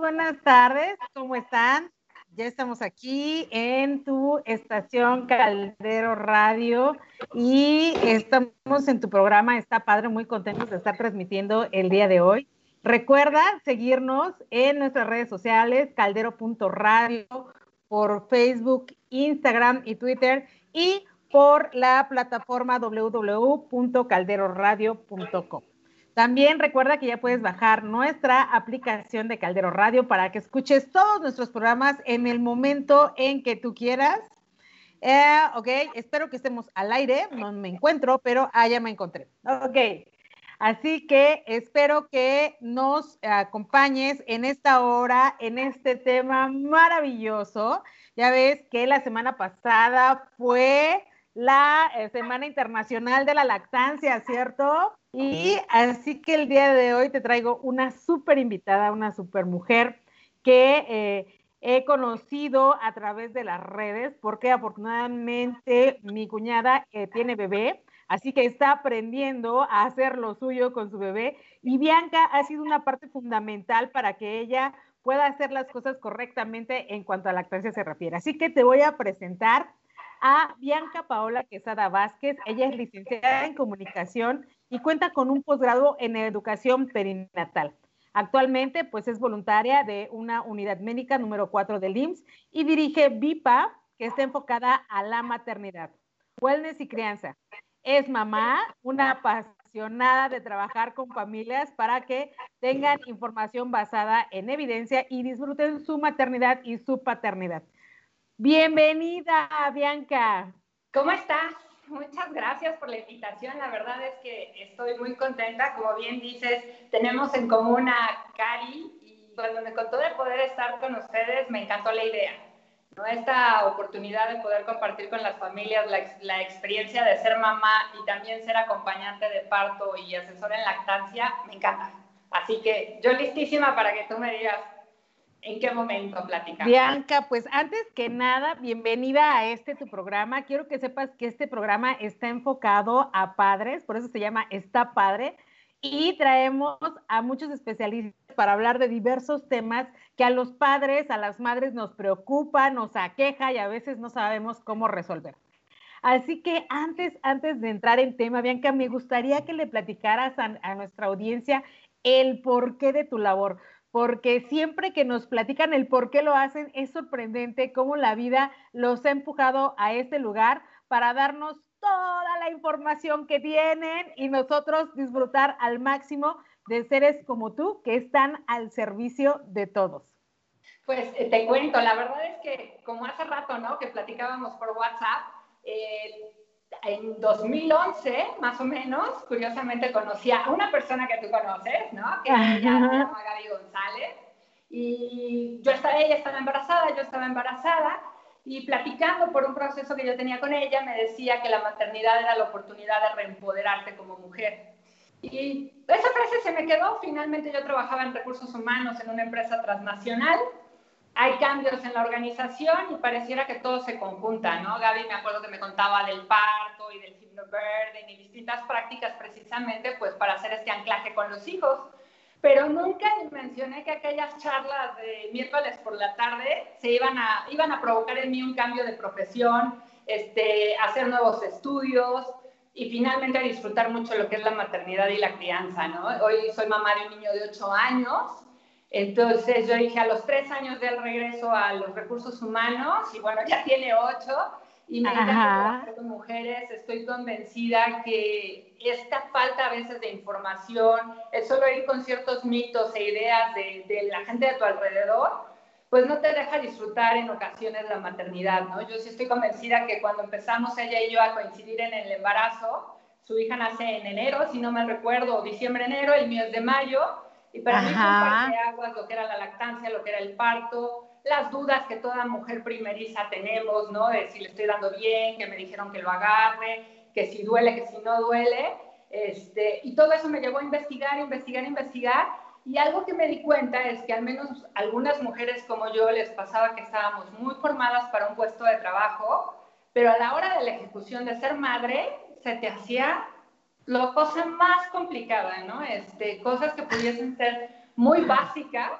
Buenas tardes, ¿cómo están? Ya estamos aquí en tu estación Caldero Radio y estamos en tu programa Está Padre, muy contentos de estar transmitiendo el día de hoy. Recuerda seguirnos en nuestras redes sociales, caldero.radio, por Facebook, Instagram y Twitter y por la plataforma www.calderoradio.com. También recuerda que ya puedes bajar nuestra aplicación de Caldero Radio para que escuches todos nuestros programas en el momento en que tú quieras. Eh, ok, espero que estemos al aire. No me encuentro, pero ah, ya me encontré. Ok. Así que espero que nos acompañes en esta hora, en este tema maravilloso. Ya ves que la semana pasada fue la eh, Semana Internacional de la Lactancia, ¿cierto? Y así que el día de hoy te traigo una súper invitada, una súper mujer que eh, he conocido a través de las redes, porque afortunadamente mi cuñada eh, tiene bebé, así que está aprendiendo a hacer lo suyo con su bebé. Y Bianca ha sido una parte fundamental para que ella pueda hacer las cosas correctamente en cuanto a lactancia se refiere. Así que te voy a presentar a Bianca Paola Quesada Vázquez. Ella es licenciada en comunicación y cuenta con un posgrado en educación perinatal. Actualmente, pues es voluntaria de una unidad médica número 4 del IMSS y dirige VIPA, que está enfocada a la maternidad, wellness y crianza. Es mamá, una apasionada de trabajar con familias para que tengan información basada en evidencia y disfruten su maternidad y su paternidad. Bienvenida, Bianca. ¿Cómo estás? Muchas gracias por la invitación. La verdad es que estoy muy contenta. Como bien dices, tenemos en común a Cari y cuando me contó de poder estar con ustedes, me encantó la idea. ¿no? Esta oportunidad de poder compartir con las familias la, la experiencia de ser mamá y también ser acompañante de parto y asesora en lactancia, me encanta. Así que yo listísima para que tú me digas ¿En qué momento platicamos? Bianca, pues antes que nada, bienvenida a este tu programa. Quiero que sepas que este programa está enfocado a padres, por eso se llama Está Padre, y traemos a muchos especialistas para hablar de diversos temas que a los padres, a las madres nos preocupa, nos aqueja y a veces no sabemos cómo resolver. Así que antes, antes de entrar en tema, Bianca, me gustaría que le platicaras a, nuestra audiencia el porqué de tu labor porque siempre que nos platican el por qué lo hacen, es sorprendente cómo la vida los ha empujado a este lugar para darnos toda la información que tienen y nosotros disfrutar al máximo de seres como tú que están al servicio de todos. Pues eh, te cuento, la verdad es que como hace rato, ¿no? Que platicábamos por WhatsApp, eh, en 2011, más o menos, curiosamente conocí a una persona que tú conoces, ¿no? Que se llama Gaby González. Y yo estaba, ella estaba embarazada, yo estaba embarazada, y platicando por un proceso que yo tenía con ella, me decía que la maternidad era la oportunidad de reempoderarte como mujer. Y esa frase se me quedó. Finalmente yo trabajaba en recursos humanos en una empresa transnacional hay cambios en la organización y pareciera que todo se conjunta, ¿no? Gaby me acuerdo que me contaba del parto y del hypnobirthing y distintas prácticas precisamente pues para hacer este anclaje con los hijos, pero nunca mencioné que aquellas charlas de miércoles por la tarde se iban a, iban a provocar en mí un cambio de profesión, este, hacer nuevos estudios y finalmente a disfrutar mucho lo que es la maternidad y la crianza, ¿no? Hoy soy mamá de un niño de 8 años entonces yo dije, a los tres años del regreso a los recursos humanos, y bueno, ya tiene ocho, y me con mujeres, estoy convencida que esta falta a veces de información, el solo ir con ciertos mitos e ideas de, de, la gente de tu alrededor, pues no te deja disfrutar en ocasiones la maternidad, ¿no? Yo sí estoy convencida que cuando empezamos ella y yo a coincidir en el embarazo, su hija nace en enero, si no me recuerdo, diciembre-enero, el mío es de mayo, y para mí fue aguas lo que era la lactancia, lo que era el parto, las dudas que toda mujer primeriza tenemos, ¿no? De si le estoy dando bien, que me dijeron que lo agarre, que si duele, que si no duele. Este, y todo eso me llevó a investigar, investigar, investigar. Y algo que me di cuenta es que al menos algunas mujeres como yo les pasaba que estábamos muy formadas para un puesto de trabajo, pero a la hora de la ejecución de ser madre, se te hacía la cosa más complicada, ¿no? Este, cosas que pudiesen ser muy básicas,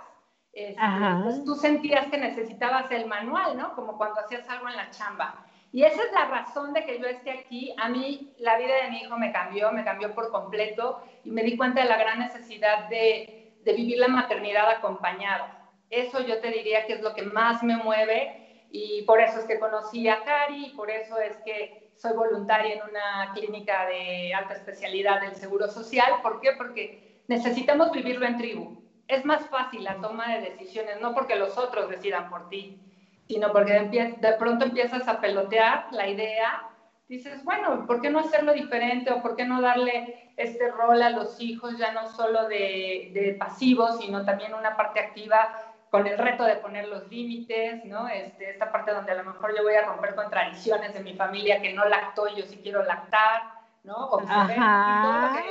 este, pues tú sentías que necesitabas el manual, ¿no? Como cuando hacías algo en la chamba. Y esa es la razón de que yo esté aquí. A mí la vida de mi hijo me cambió, me cambió por completo y me di cuenta de la gran necesidad de, de vivir la maternidad acompañada. Eso yo te diría que es lo que más me mueve y por eso es que conocí a Cari y por eso es que soy voluntaria en una clínica de alta especialidad del Seguro Social. ¿Por qué? Porque necesitamos vivirlo en tribu. Es más fácil la toma de decisiones, no porque los otros decidan por ti, sino porque de pronto empiezas a pelotear la idea, dices, bueno, ¿por qué no hacerlo diferente o por qué no darle este rol a los hijos ya no solo de, de pasivos, sino también una parte activa con el reto de poner los límites, ¿no? Este, esta parte donde a lo mejor yo voy a romper con tradiciones de mi familia que no lacto y yo sí quiero lactar, ¿no? O y todo lo que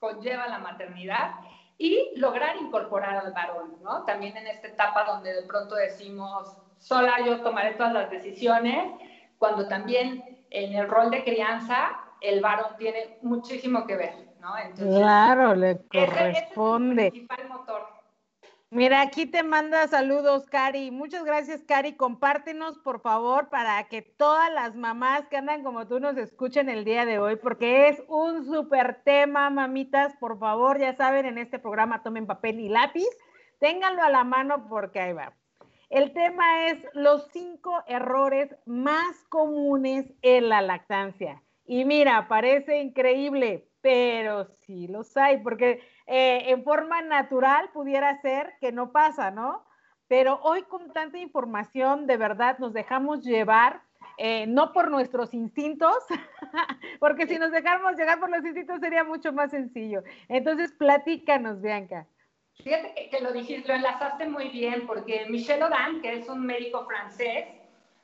conlleva la maternidad y lograr incorporar al varón, ¿no? También en esta etapa donde de pronto decimos, sola yo tomaré todas las decisiones, cuando también en el rol de crianza el varón tiene muchísimo que ver, ¿no? claro, le corresponde. es el principal motor. Mira, aquí te manda saludos, Cari. Muchas gracias, Cari. Compártenos, por favor, para que todas las mamás que andan como tú nos escuchen el día de hoy, porque es un súper tema, mamitas. Por favor, ya saben, en este programa tomen papel y lápiz. Ténganlo a la mano porque ahí va. El tema es los cinco errores más comunes en la lactancia. Y mira, parece increíble, pero sí los hay, porque eh, en forma natural pudiera ser que no pasa, ¿no? Pero hoy con tanta información, de verdad nos dejamos llevar, eh, no por nuestros instintos, porque si nos dejáramos llegar por los instintos sería mucho más sencillo. Entonces, platícanos, Bianca. Fíjate que, lo dijiste, lo enlazaste muy bien, porque Michel Odan, que es un médico francés,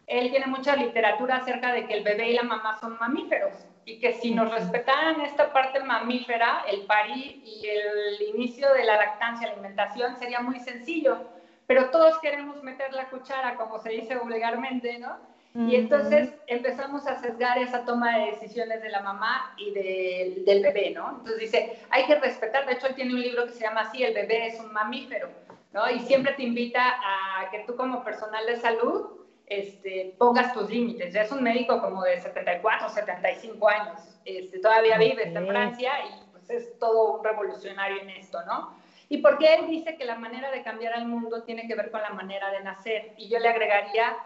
él tiene mucha literatura acerca de que el bebé y la mamá son mamíferos y que si nos respetaran esta parte mamífera, el parir y el inicio de la lactancia, alimentación, sería muy sencillo. Pero todos queremos meter la cuchara, como se dice vulgarmente, ¿no? Y entonces empezamos a sesgar esa toma de decisiones de la mamá y del bebé, ¿no? Entonces dice, hay que respetar, de hecho él tiene un libro que se llama así, El bebé es un mamífero, ¿no? Y siempre te invita a que tú como personal de salud este, pongas tus límites. Ya es un médico como de 74, 75 años, este, todavía vive, está en Francia y pues es todo un revolucionario en esto, ¿no? Y porque él dice que la manera de cambiar al mundo tiene que ver con la manera de nacer y yo le agregaría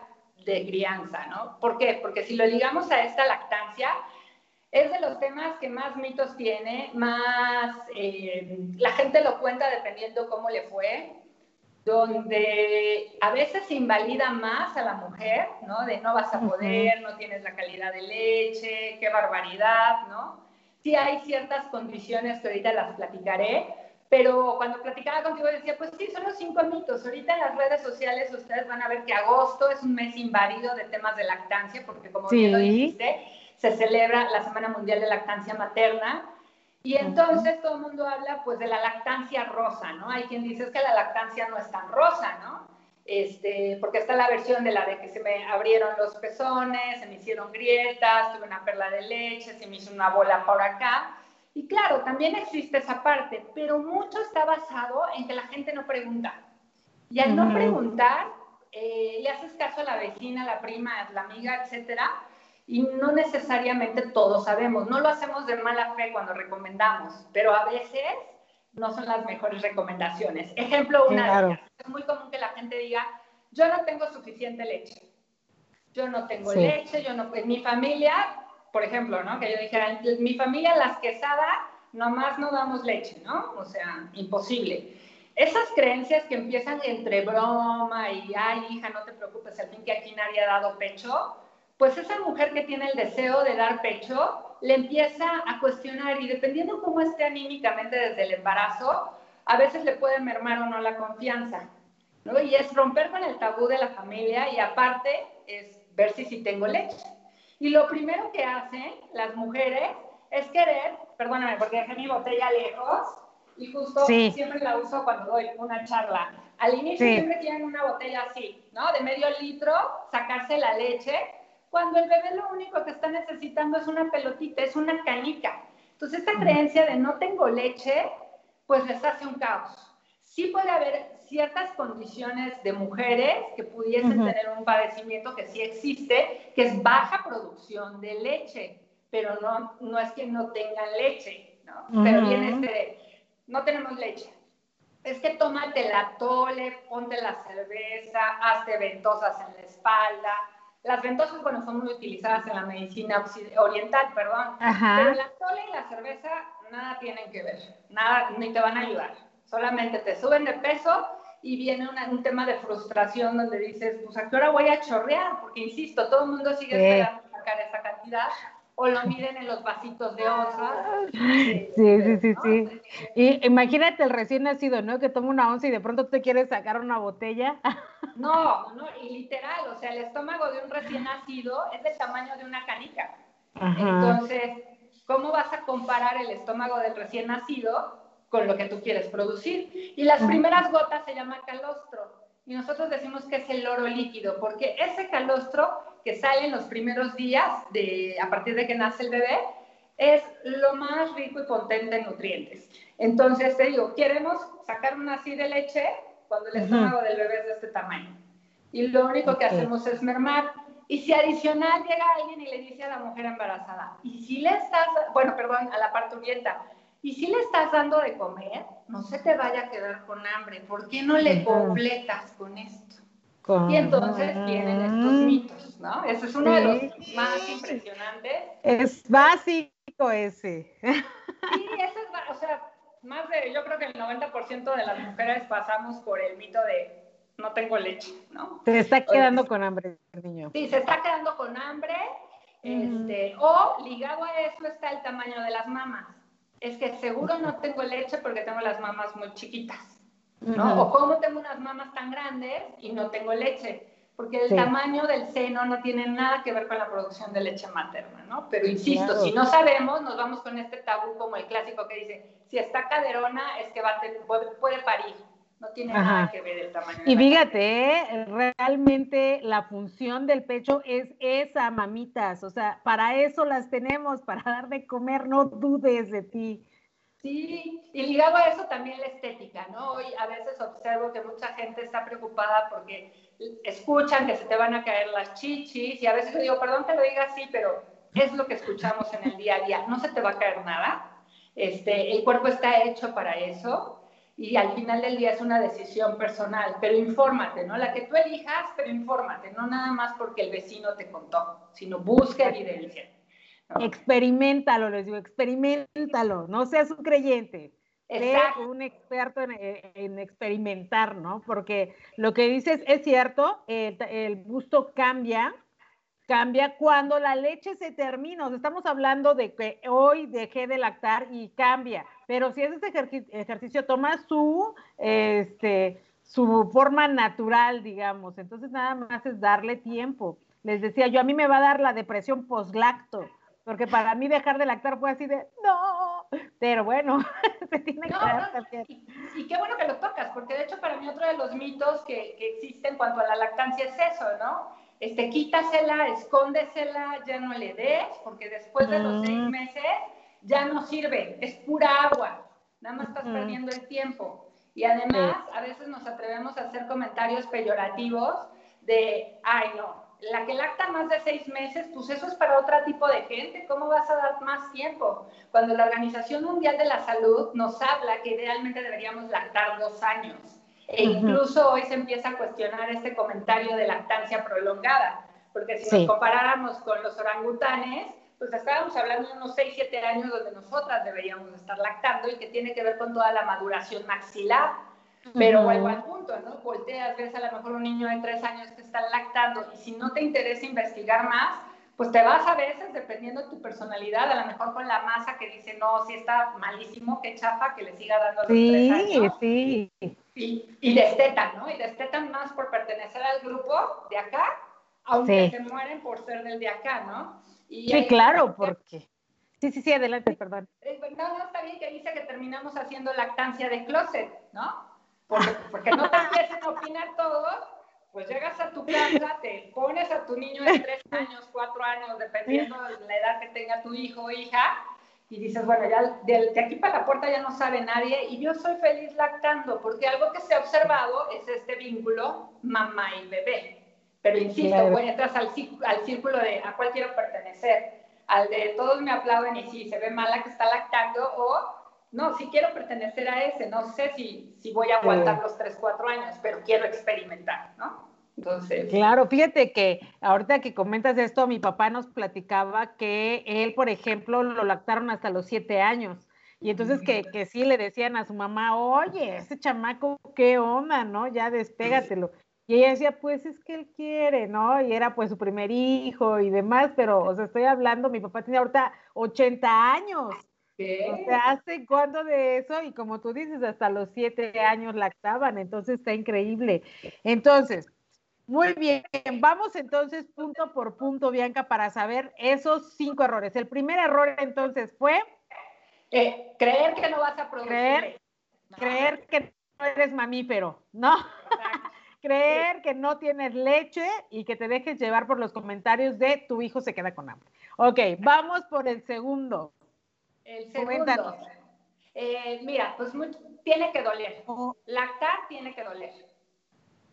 de crianza, ¿no? ¿Por qué? Porque si lo ligamos a esta lactancia, es de los temas que más mitos tiene, más eh, la gente lo cuenta dependiendo cómo le fue, donde a veces invalida más a la mujer, ¿no? De no vas a poder, no tienes la calidad de leche, qué barbaridad, ¿no? Sí hay ciertas condiciones que ahorita las platicaré, pero cuando platicaba contigo decía, pues sí, son los cinco mitos. Ahorita en las redes sociales ustedes van a ver que agosto es un mes inválido de temas de lactancia, porque como bien lo dijiste, se celebra la Semana Mundial de Lactancia Materna, y entonces todo el mundo habla pues de la lactancia rosa, ¿no? Hay quien dice que la lactancia no es tan rosa, ¿no? Este, porque está la versión de la de que se me abrieron los pezones, se me hicieron grietas, tuve una perla de leche, se me hizo una bola por acá. Y claro, también existe esa parte, pero mucho está basado en que la gente no pregunta. Y al no preguntar, eh, le haces caso a la vecina, la prima, la amiga, etcétera, y no necesariamente todos sabemos. No lo hacemos de mala fe cuando recomendamos, pero a veces no son las mejores recomendaciones. Ejemplo, una de ellas. Es muy común que la gente diga, yo no tengo suficiente leche. Yo no tengo leche, yo no... En mi familia, por ejemplo, ¿no? Que yo dijera, mi familia las quesadas nomás no damos leche, ¿no? O sea, imposible. Esas creencias que empiezan entre broma y, ay, hija, no te preocupes, al fin que aquí nadie ha dado pecho, pues esa mujer que tiene el deseo de dar pecho le empieza a cuestionar y dependiendo cómo esté anímicamente desde el embarazo, a veces le puede mermar o no la confianza. ¿no? Y es romper con el tabú de la familia y aparte es ver si sí tengo leche. Y lo primero que hacen las mujeres es querer, perdóname porque dejé mi botella lejos y justo siempre la uso cuando doy una charla. Al inicio siempre tienen una botella así, ¿no? De medio litro, sacarse la leche cuando el bebé lo único que está necesitando es una pelotita, es una canica. Entonces, esta creencia de no tengo leche, pues les hace un caos. sí puede haber ciertas condiciones de mujeres que pudiesen tener un padecimiento que sí existe, que es baja producción de leche, pero no, no es que no tengan leche, ¿no? Pero viene este, no tenemos leche. Es que tómate la tole, ponte la cerveza, hazte ventosas en la espalda. Las ventosas, bueno, son muy utilizadas en la medicina oriental, perdón. Pero la tole y la cerveza nada tienen que ver, nada, ni te van a ayudar. Solamente te suben de peso y viene un tema de frustración donde dices, pues a qué hora voy a chorrear, porque insisto, todo el mundo sigue esperando sacar esa cantidad o lo miden en los vasitos de onza. Sí, sí, sí, sí. Y imagínate el recién nacido, ¿no? Que toma una onza y de pronto te quieres sacar una botella. No, no, y literal, o sea, el estómago de un recién nacido es del tamaño de una canica. Entonces, ¿cómo vas a comparar el estómago del recién nacido con lo que tú quieres producir. Y las primeras gotas se llama calostro. Y nosotros decimos que es el oro líquido, porque ese calostro que sale en los primeros días, de, a partir de que nace el bebé, es lo más rico y potente en nutrientes. Entonces, te digo, queremos sacar una así de leche cuando el estómago del bebé es de este tamaño. Y lo único que hacemos es mermar. Y si adicional llega alguien y le dice a la mujer embarazada, y si le estás, bueno, perdón, a la parturienta, y si le estás dando de comer, no se te vaya a quedar con hambre. ¿Por qué no le completas con esto? Y entonces vienen estos mitos, ¿no? Ese es uno de los más impresionantes. Es básico ese. Sí, ese es, o sea, más de, yo creo que el 90% de las mujeres pasamos por el mito de no tengo leche, ¿no? Se está quedando con hambre, niño. Sí, se está quedando con hambre, este, o ligado a eso está el tamaño de las mamas es que seguro no tengo leche porque tengo las mamas muy chiquitas, ¿no? O como tengo unas mamas tan grandes y no tengo leche, porque el tamaño del seno no tiene nada que ver con la producción de leche materna, ¿no? Pero insisto, si no sabemos, nos vamos con este tabú como el clásico que dice, si está caderona es que va a tener, puede parir. No tiene nada que ver el tamaño. Y fíjate, ¿eh? realmente la función del pecho es esa, mamitas. O sea, para eso las tenemos, para dar de comer, no dudes de ti. Sí, y ligado a eso también la estética, ¿no? Hoy a veces observo que mucha gente está preocupada porque escuchan que se te van a caer las chichis y a veces digo, perdón que lo diga así, pero es lo que escuchamos en el día a día, no se te va a caer nada. Este, el cuerpo está hecho para eso y al final del día es una decisión personal, pero infórmate, ¿no? La que tú elijas, pero infórmate, no nada más porque el vecino te contó, sino busca evidencia. Experimentalo, les digo, experimentalo, no seas un creyente. Sé un experto en, experimentar, ¿no? Porque lo que dices es cierto, el, el gusto cambia, cambia cuando la leche se termina. O sea, estamos hablando de que hoy dejé de lactar y cambia, pero si ese ejercicio toma su, este, su forma natural, digamos, entonces nada más es darle tiempo. Les decía yo, a mí me va a dar la depresión post-lacto, porque para mí dejar de lactar fue así de, no, pero bueno, se tiene que dar también. Y, qué bueno que lo tocas, porque de hecho para mí otro de los mitos que, que existe en cuanto a la lactancia es eso, ¿no? Este, quítasela, escóndesela, ya no le des, porque después de los seis meses ya no sirve, es pura agua, nada más estás perdiendo el tiempo. Y además, a veces nos atrevemos a hacer comentarios peyorativos de, ay no, la que lacta más de seis meses, pues eso es para otro tipo de gente, ¿cómo vas a dar más tiempo? Cuando la Organización Mundial de la Salud nos habla que idealmente deberíamos lactar dos años. E incluso hoy se empieza a cuestionar este comentario de lactancia prolongada, porque si nos comparáramos con los orangutanes, pues estábamos hablando de unos 6, 7 años donde nosotras deberíamos estar lactando y que tiene que ver con toda la maduración maxilar. Pero vuelvo al punto, ¿no? Volteas, ves a lo mejor un niño de 3 años que está lactando y si no te interesa investigar más, pues te vas a veces, dependiendo de tu personalidad, a lo mejor con la masa que dice, no, si está malísimo, qué chafa, que le siga dando los sí, tres años. Sí, sí y, y destetan, ¿no? Y destetan más por pertenecer al grupo de acá, aunque se mueren por ser del de acá, ¿no? sí, claro, porque... Sí, sí, sí, adelante, perdón. Eh, no, no, está bien que dice que terminamos haciendo lactancia de closet, ¿no? Porque, porque no te empiezan a opinar todos, pues llegas a tu casa, te pones a tu niño de tres años, cuatro años, dependiendo de la edad que tenga tu hijo o hija, y dices, bueno, ya de, aquí para la puerta ya no sabe nadie y yo soy feliz lactando, porque algo que se ha observado es este vínculo mamá y bebé. Pero insisto, entras al, al círculo de a cuál quiero pertenecer, al de todos me aplauden y sí, se ve mala que está lactando o no, sí quiero pertenecer a ese, no sé si, si voy a aguantar los 3, 4 años, pero quiero experimentar, ¿no? Entonces. Claro, fíjate que ahorita que comentas esto, mi papá nos platicaba que él, por ejemplo, lo lactaron hasta los siete años. Y entonces que, que sí le decían a su mamá, oye, ese chamaco, ¿qué onda? ¿No? Ya despégatelo. Y ella decía, pues es que él quiere, ¿no? Y era pues su primer hijo y demás, pero, o sea, estoy hablando, mi papá tiene ahorita 80 años. ¿Qué? O sea, ¿hace cuándo de eso? Y como tú dices, hasta los siete años lactaban, entonces está increíble. Entonces, muy bien, vamos entonces punto por punto, Bianca, para saber esos cinco errores. El primer error entonces fue... Eh, creer que no vas a producir. Creer, creer que no eres mamífero, ¿no? creer que no tienes leche y que te dejes llevar por los comentarios de tu hijo se queda con hambre. Ok, vamos por el segundo. El segundo. Eh, mira, pues tiene que doler. Oh. Lactar tiene que doler.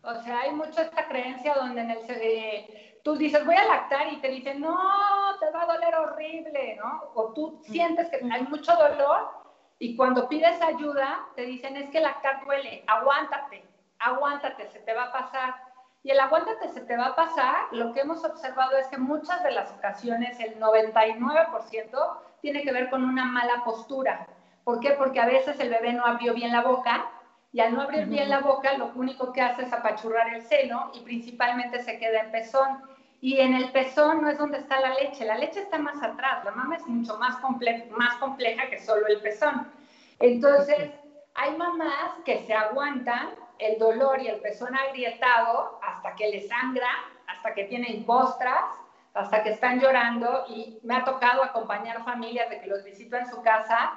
O sea, hay mucho esta creencia donde en el, eh, tú dices, voy a lactar y te dicen, no, te va a doler horrible, ¿no? O tú sientes que hay mucho dolor y cuando pides ayuda te dicen, es que lactar duele, aguántate, aguántate, se te va a pasar. Y el aguántate se te va a pasar, lo que hemos observado es que muchas de las ocasiones, el 99%, tiene que ver con una mala postura. ¿Por qué? Porque a veces el bebé no abrió bien la boca y al no abrir bien la boca, lo único que hace es apachurrar el seno y principalmente se queda en pezón. Y en el pezón no es donde está la leche, la leche está más atrás, la mama es mucho más, más compleja que solo el pezón. Entonces, hay mamás que se aguantan el dolor y el pezón agrietado hasta que le sangra, hasta que tienen postras, hasta que están llorando y me ha tocado acompañar familias de que los visito en su casa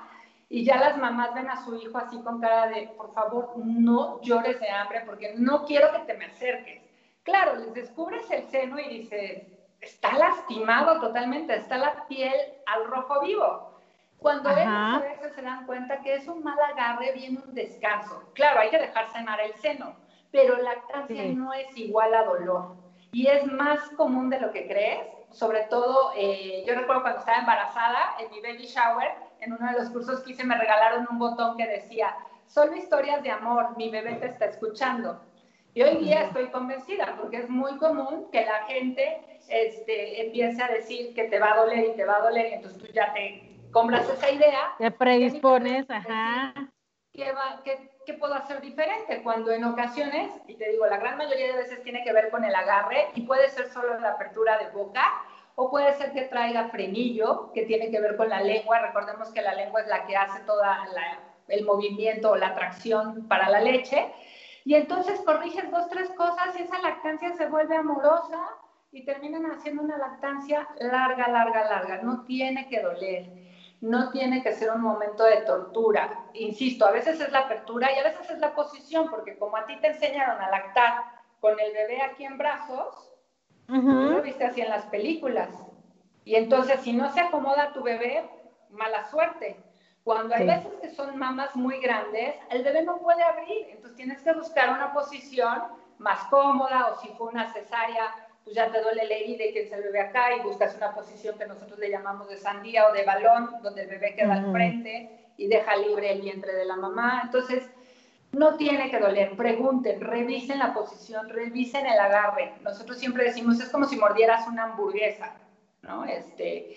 y ya las mamás ven a su hijo así con cara de, por favor, no llores de hambre porque no quiero que te me acerques. Claro, les descubres el seno y dices, está lastimado totalmente, está la piel al rojo vivo. Cuando ellos a veces se dan cuenta que es un mal agarre, viene un descanso. Claro, hay que dejar cenar el seno, pero lactancia no es igual a dolor. Y es más común de lo que crees, sobre todo, eh, yo recuerdo cuando estaba embarazada, en mi baby shower, en uno de los cursos que hice me regalaron un botón que decía, solo historias de amor, mi bebé te está escuchando. Y hoy día estoy convencida, porque es muy común que la gente este, empiece a decir que te va a doler y te va a doler, y entonces tú ya te compras esa idea. Te predispones, ajá. ¿Qué, va, qué, ¿Qué puedo hacer diferente? Cuando en ocasiones, y te digo, la gran mayoría de veces tiene que ver con el agarre y puede ser solo la apertura de boca, o puede ser que traiga frenillo, que tiene que ver con la lengua. Recordemos que la lengua es la que hace todo el movimiento o la tracción para la leche. Y entonces corriges dos, tres cosas y esa lactancia se vuelve amorosa y terminan haciendo una lactancia larga, larga, larga. No tiene que doler, no tiene que ser un momento de tortura. Insisto, a veces es la apertura y a veces es la posición, porque como a ti te enseñaron a lactar con el bebé aquí en brazos, lo viste así en las películas. Y entonces, si no se acomoda tu bebé, mala suerte. Cuando hay veces que son mamas muy grandes, el bebé no puede abrir, entonces tienes que buscar una posición más cómoda o si fue una cesárea, pues ya te duele la herida y tienes el bebé acá y buscas una posición que nosotros le llamamos de sandía o de balón, donde el bebé queda al frente y deja libre el vientre de la mamá. Entonces, no tiene que doler, pregunten, revisen la posición, revisen el agarre. Nosotros siempre decimos, es como si mordieras una hamburguesa, ¿no? Este,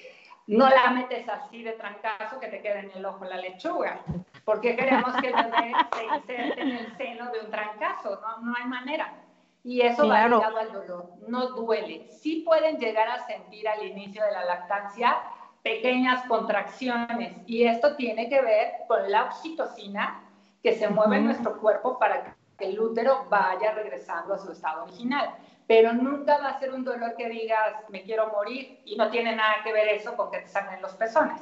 no la metes así de trancazo que te quede en el ojo la lechuga, porque queremos que el bebé se inserte en el seno de un trancazo, no, no hay manera. Y eso va ligado al dolor, no duele. Sí pueden llegar a sentir al inicio de la lactancia pequeñas contracciones y esto tiene que ver con la oxitocina, que se mueve en nuestro cuerpo para que el útero vaya regresando a su estado original. Pero nunca va a ser un dolor que digas, me quiero morir, y no tiene nada que ver eso con que te sangren los pezones.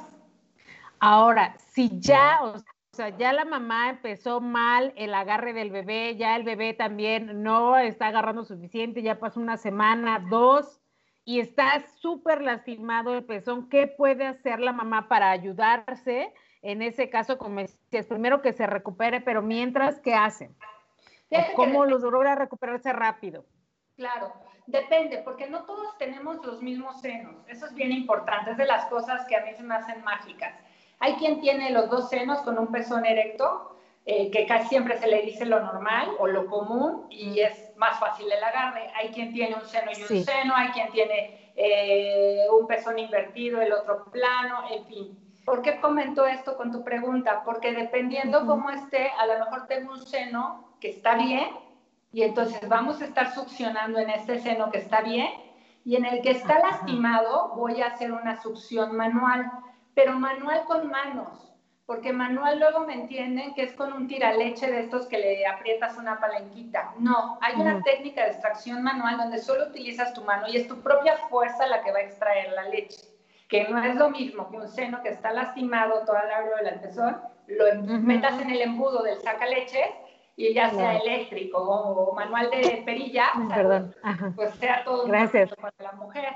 Ahora, si ya, o sea, ya la mamá empezó mal el agarre del bebé, ya el bebé también no está agarrando suficiente, ya pasó una semana, dos, y está súper lastimado el pezón, ¿qué puede hacer la mamá para ayudarse? En ese caso, como decías, primero que se recupere, pero mientras, ¿qué hacen? ¿Cómo los logra recuperarse rápido? Claro, depende, porque no todos tenemos los mismos senos. Eso es bien importante, es de las cosas que a mí se me hacen mágicas. Hay quien tiene los dos senos con un pezón erecto, eh, que casi siempre se le dice lo normal o lo común y es más fácil el agarre. Hay quien tiene un seno y un seno, hay quien tiene eh, un pezón invertido, el otro plano, en fin. ¿Por qué comento esto con tu pregunta? Porque dependiendo cómo esté, a lo mejor tengo un seno que está bien y entonces vamos a estar succionando en este seno que está bien y en el que está lastimado voy a hacer una succión manual, pero manual con manos, porque manual luego me entienden que es con un tiraleche de estos que le aprietas una palanquita. No, hay una técnica de extracción manual donde solo utilizas tu mano y es tu propia fuerza la que va a extraer la leche que no es lo mismo que un seno que está lastimado toda la hora del pezón, lo em, metas en el embudo del saca leches y ya sea eléctrico o manual de perilla, pues sea todo Gracias. para la mujer.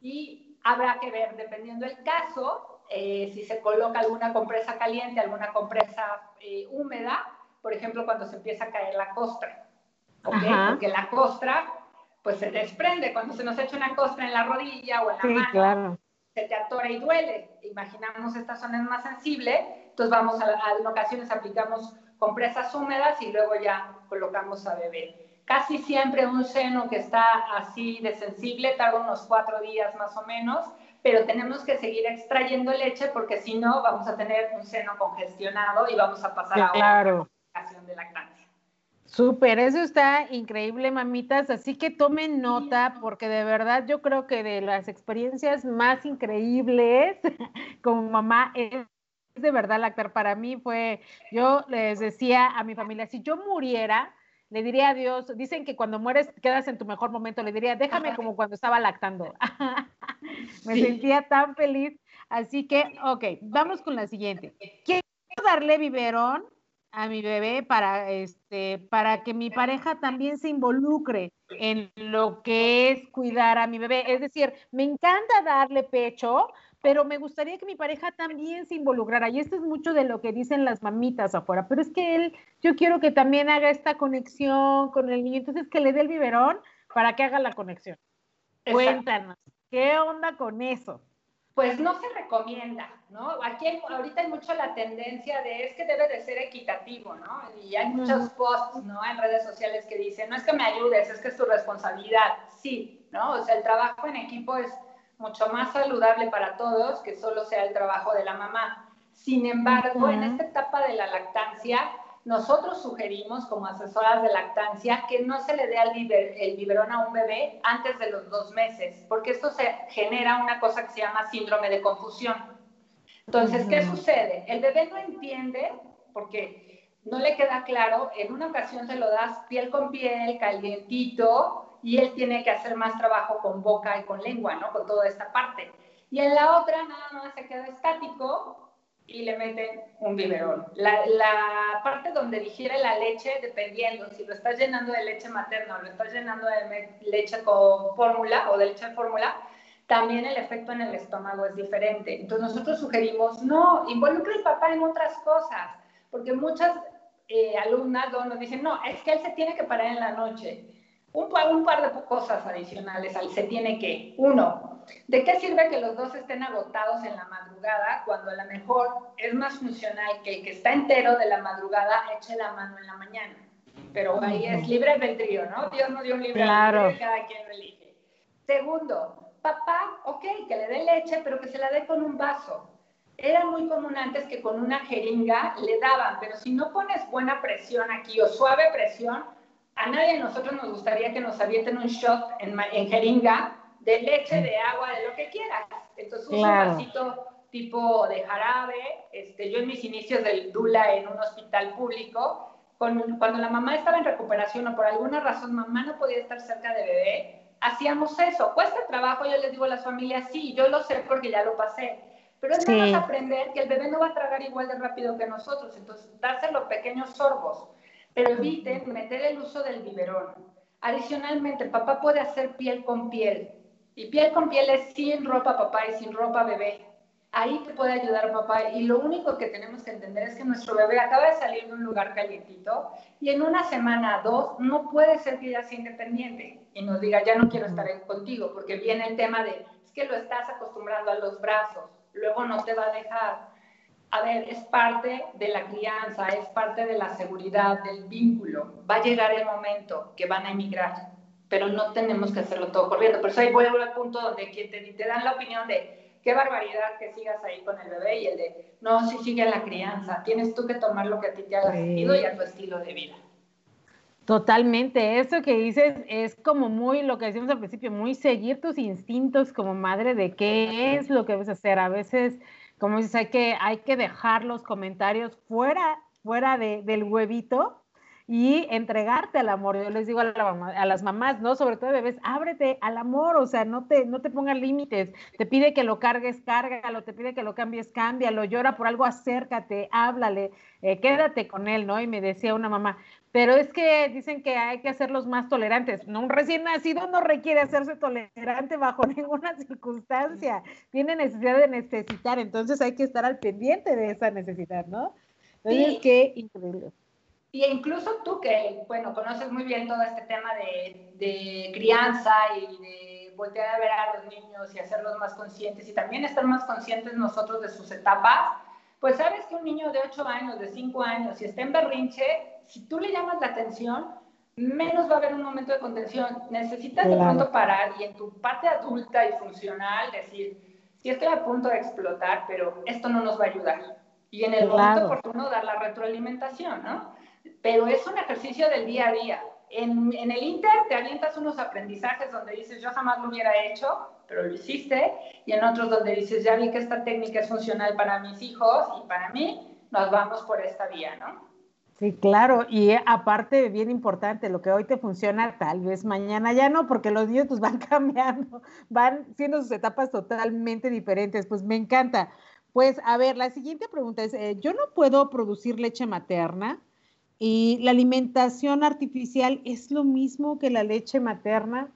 Y habrá que ver, dependiendo del caso, eh, si se coloca alguna compresa caliente, alguna compresa eh, húmeda, por ejemplo, cuando se empieza a caer la costra. Porque la costra, pues se desprende cuando se nos echa una costra en la rodilla o en la sí, mano. Claro se te atora y duele. Imaginamos esta zona es más sensible, entonces vamos a, en ocasiones aplicamos compresas húmedas y luego ya colocamos a bebé. Casi siempre un seno que está así de sensible tarda unos cuatro días más o menos, pero tenemos que seguir extrayendo leche porque si no vamos a tener un seno congestionado y vamos a pasar a claro. una de lactancia. Súper, eso está increíble, mamitas. Así que tomen nota, porque de verdad yo creo que de las experiencias más increíbles como mamá es de verdad lactar. Para mí fue, yo les decía a mi familia, si yo muriera, le diría a Dios, dicen que cuando mueres quedas en tu mejor momento, le diría, déjame como cuando estaba lactando. Me sentía tan feliz. Así que, ok, vamos con la siguiente. Quiero darle biberón a mi bebé para, este, para que mi pareja también se involucre en lo que es cuidar a mi bebé. Es decir, me encanta darle pecho, pero me gustaría que mi pareja también se involucrara. Y esto es mucho de lo que dicen las mamitas afuera, pero es que él, yo quiero que también haga esta conexión con el niño, entonces que le dé el biberón para que haga la conexión. Cuéntanos, ¿qué onda con eso? pues no se recomienda, ¿no? Aquí ahorita hay mucho la tendencia de es que debe de ser equitativo, ¿no? Y hay muchos posts, ¿no? En redes sociales que dicen, no es que me ayudes, es que es tu responsabilidad. Sí, ¿no? O sea, el trabajo en equipo es mucho más saludable para todos que solo sea el trabajo de la mamá. Sin embargo, en esta etapa de la lactancia, nosotros sugerimos como asesoras de lactancia que no se le dé el, biberón a un bebé antes de los dos meses, porque esto se genera una cosa que se llama síndrome de confusión. Entonces, ¿qué sucede? El bebé no entiende porque no le queda claro, en una ocasión se lo das piel con piel, calientito, y él tiene que hacer más trabajo con boca y con lengua, ¿no? Con toda esta parte. Y en la otra nada más se queda estático y le meten un biberón. La, parte donde digiere la leche, dependiendo si lo estás llenando de leche materna o lo estás llenando de leche con fórmula o de leche de fórmula, también el efecto en el estómago es diferente. Entonces nosotros sugerimos, no, involucra al papá en otras cosas, porque muchas eh, alumnas nos dicen, no, es que él se tiene que parar en la noche. Un, un par de cosas adicionales al se tiene que. Uno, ¿De qué sirve que los dos estén agotados en la madrugada cuando a lo mejor es más funcional que el que está entero de la madrugada eche la mano en la mañana? Pero ahí es libre albedrío, ¿no? Dios no dio un libre albedrío, cada quien lo elige. Segundo, papá, ok, que le dé leche, pero que se la dé con un vaso. Era muy común antes que con una jeringa le daban, pero si no pones buena presión aquí o suave presión, a nadie de nosotros nos gustaría que nos avienten un shot en, en jeringa de leche, de agua, de lo que quieras. Entonces un vasito tipo de jarabe. Este, yo en mis inicios del Dula en un hospital público, cuando la mamá estaba en recuperación o por alguna razón mamá no podía estar cerca de bebé, hacíamos eso. Cuesta trabajo, yo les digo a las familias, sí, yo lo sé porque ya lo pasé. Pero es sí. aprender que el bebé no va a tragar igual de rápido que nosotros, entonces darse los pequeños sorbos, pero eviten meter el uso del biberón. Adicionalmente, papá puede hacer piel con piel Y piel con piel es sin ropa papá y sin ropa bebé. Ahí te puede ayudar papá. Y lo único que tenemos que entender es que nuestro bebé acaba de salir de un lugar calientito y en una semana, dos, no puede ser que ya sea independiente y nos diga, ya no quiero estar contigo, porque viene el tema de, es que lo estás acostumbrando a los brazos, luego no te va a dejar. A ver, es parte de la crianza, es parte de la seguridad, del vínculo. Va a llegar el momento que van a emigrar, pero no tenemos que hacerlo todo corriendo. Por eso ahí vuelvo al punto donde te, te dan la opinión de, qué barbaridad que sigas ahí con el bebé y el de, no, sí sigue la crianza, tienes tú que tomar lo que a ti te haga sentido y a tu estilo de vida. Totalmente, eso que dices es como muy lo que decíamos al principio, muy seguir tus instintos como madre de qué es lo que debes hacer. A veces, como dices, hay que, hay que dejar los comentarios fuera, fuera de, del huevito y entregarte al amor. Yo les digo a, las mamás, ¿no? Sobre todo bebés, ábrete al amor, o sea, no te, no te pongas límites. Te pide que lo cargues, cárgalo, te pide que lo cambies, cámbialo, llora por algo, acércate, háblale, eh, quédate con él, ¿no? Y me decía una mamá, pero es que dicen que hay que hacerlos más tolerantes. No, un recién nacido no requiere hacerse tolerante bajo ninguna circunstancia. Tiene necesidad de necesitar, entonces hay que estar al pendiente de esa necesidad, ¿no? Entonces, qué increíble. Y incluso tú que, bueno, conoces muy bien todo este tema de, de, crianza y de voltear a ver a los niños y hacerlos más conscientes y también estar más conscientes nosotros de sus etapas, pues sabes que un niño de 8 años, de 5 años, si está en berrinche, si tú le llamas la atención, menos va a haber un momento de contención. Necesitas de pronto parar y en tu parte adulta y funcional decir, sí estoy a punto de explotar, pero esto no nos va a ayudar. Y en el momento oportuno dar la retroalimentación, ¿no? pero es un ejercicio del día a día. En, en, el Inter te avientas unos aprendizajes donde dices, yo jamás lo hubiera hecho, pero lo hiciste, y en otros donde dices, ya vi que esta técnica es funcional para mis hijos y para mí, nos vamos por esta vía, ¿no? Sí, claro, y aparte, bien importante, lo que hoy te funciona, tal vez mañana ya no, porque los niños pues van cambiando, van siendo sus etapas totalmente diferentes, pues me encanta. Pues a ver, la siguiente pregunta es, eh, ¿yo no puedo producir leche materna? Y la alimentación artificial es lo mismo que la leche materna.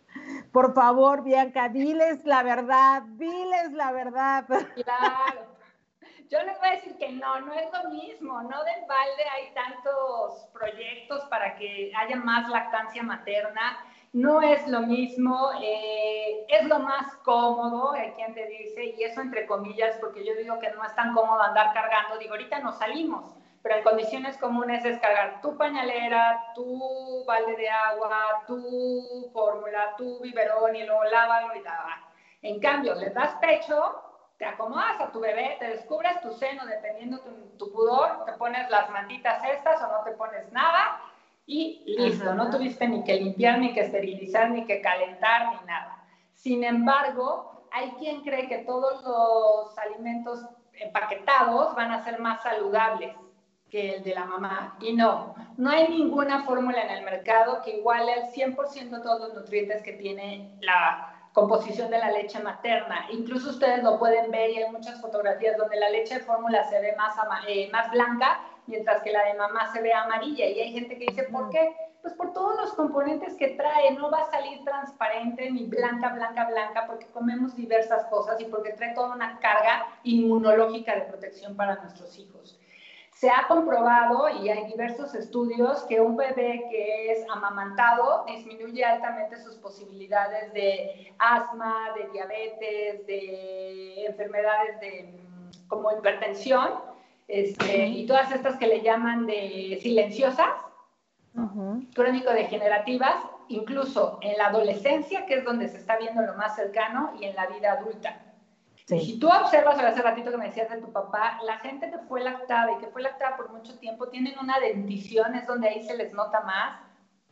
Por favor, Bianca, diles la verdad, diles la verdad. Claro. Yo les voy a decir que no, no es lo mismo. No del balde hay tantos proyectos para que haya más lactancia materna. No es lo mismo, eh, es lo más cómodo, hay quien te dice, y eso entre comillas, porque yo digo que no es tan cómodo andar cargando. Digo, ahorita no salimos pero en condiciones comunes es cargar tu pañalera, tu balde de agua, tu fórmula, tu biberón y luego lávalo y tal. En cambio, le das pecho, te acomodas a tu bebé, te descubres tu seno dependiendo tu, tu pudor, te pones las mantitas estas o no te pones nada y listo, no tuviste ni que limpiar, ni que esterilizar, ni que calentar, ni nada. Sin embargo, hay quien cree que todos los alimentos empaquetados van a ser más saludables que el de la mamá. Y no, no hay ninguna fórmula en el mercado que iguale al 100% todos los nutrientes que tiene la composición de la leche materna. Incluso ustedes lo pueden ver y hay muchas fotografías donde la leche de fórmula se ve más, eh, más blanca, mientras que la de mamá se ve amarilla. Y hay gente que dice, ¿por qué? Pues por todos los componentes que trae, no va a salir transparente ni blanca, blanca, blanca, porque comemos diversas cosas y porque trae toda una carga inmunológica de protección para nuestros hijos. Se ha comprobado y hay diversos estudios que un bebé que es amamantado disminuye altamente sus posibilidades de asma, de diabetes, de enfermedades de, como hipertensión este, y todas estas que le llaman de silenciosas, crónico-degenerativas, incluso en la adolescencia, que es donde se está viendo lo más cercano, y en la vida adulta. Si tú observas hace ratito que me decías de tu papá, la gente que fue lactada y que fue lactada por mucho tiempo tienen una dentición, es donde ahí se les nota más,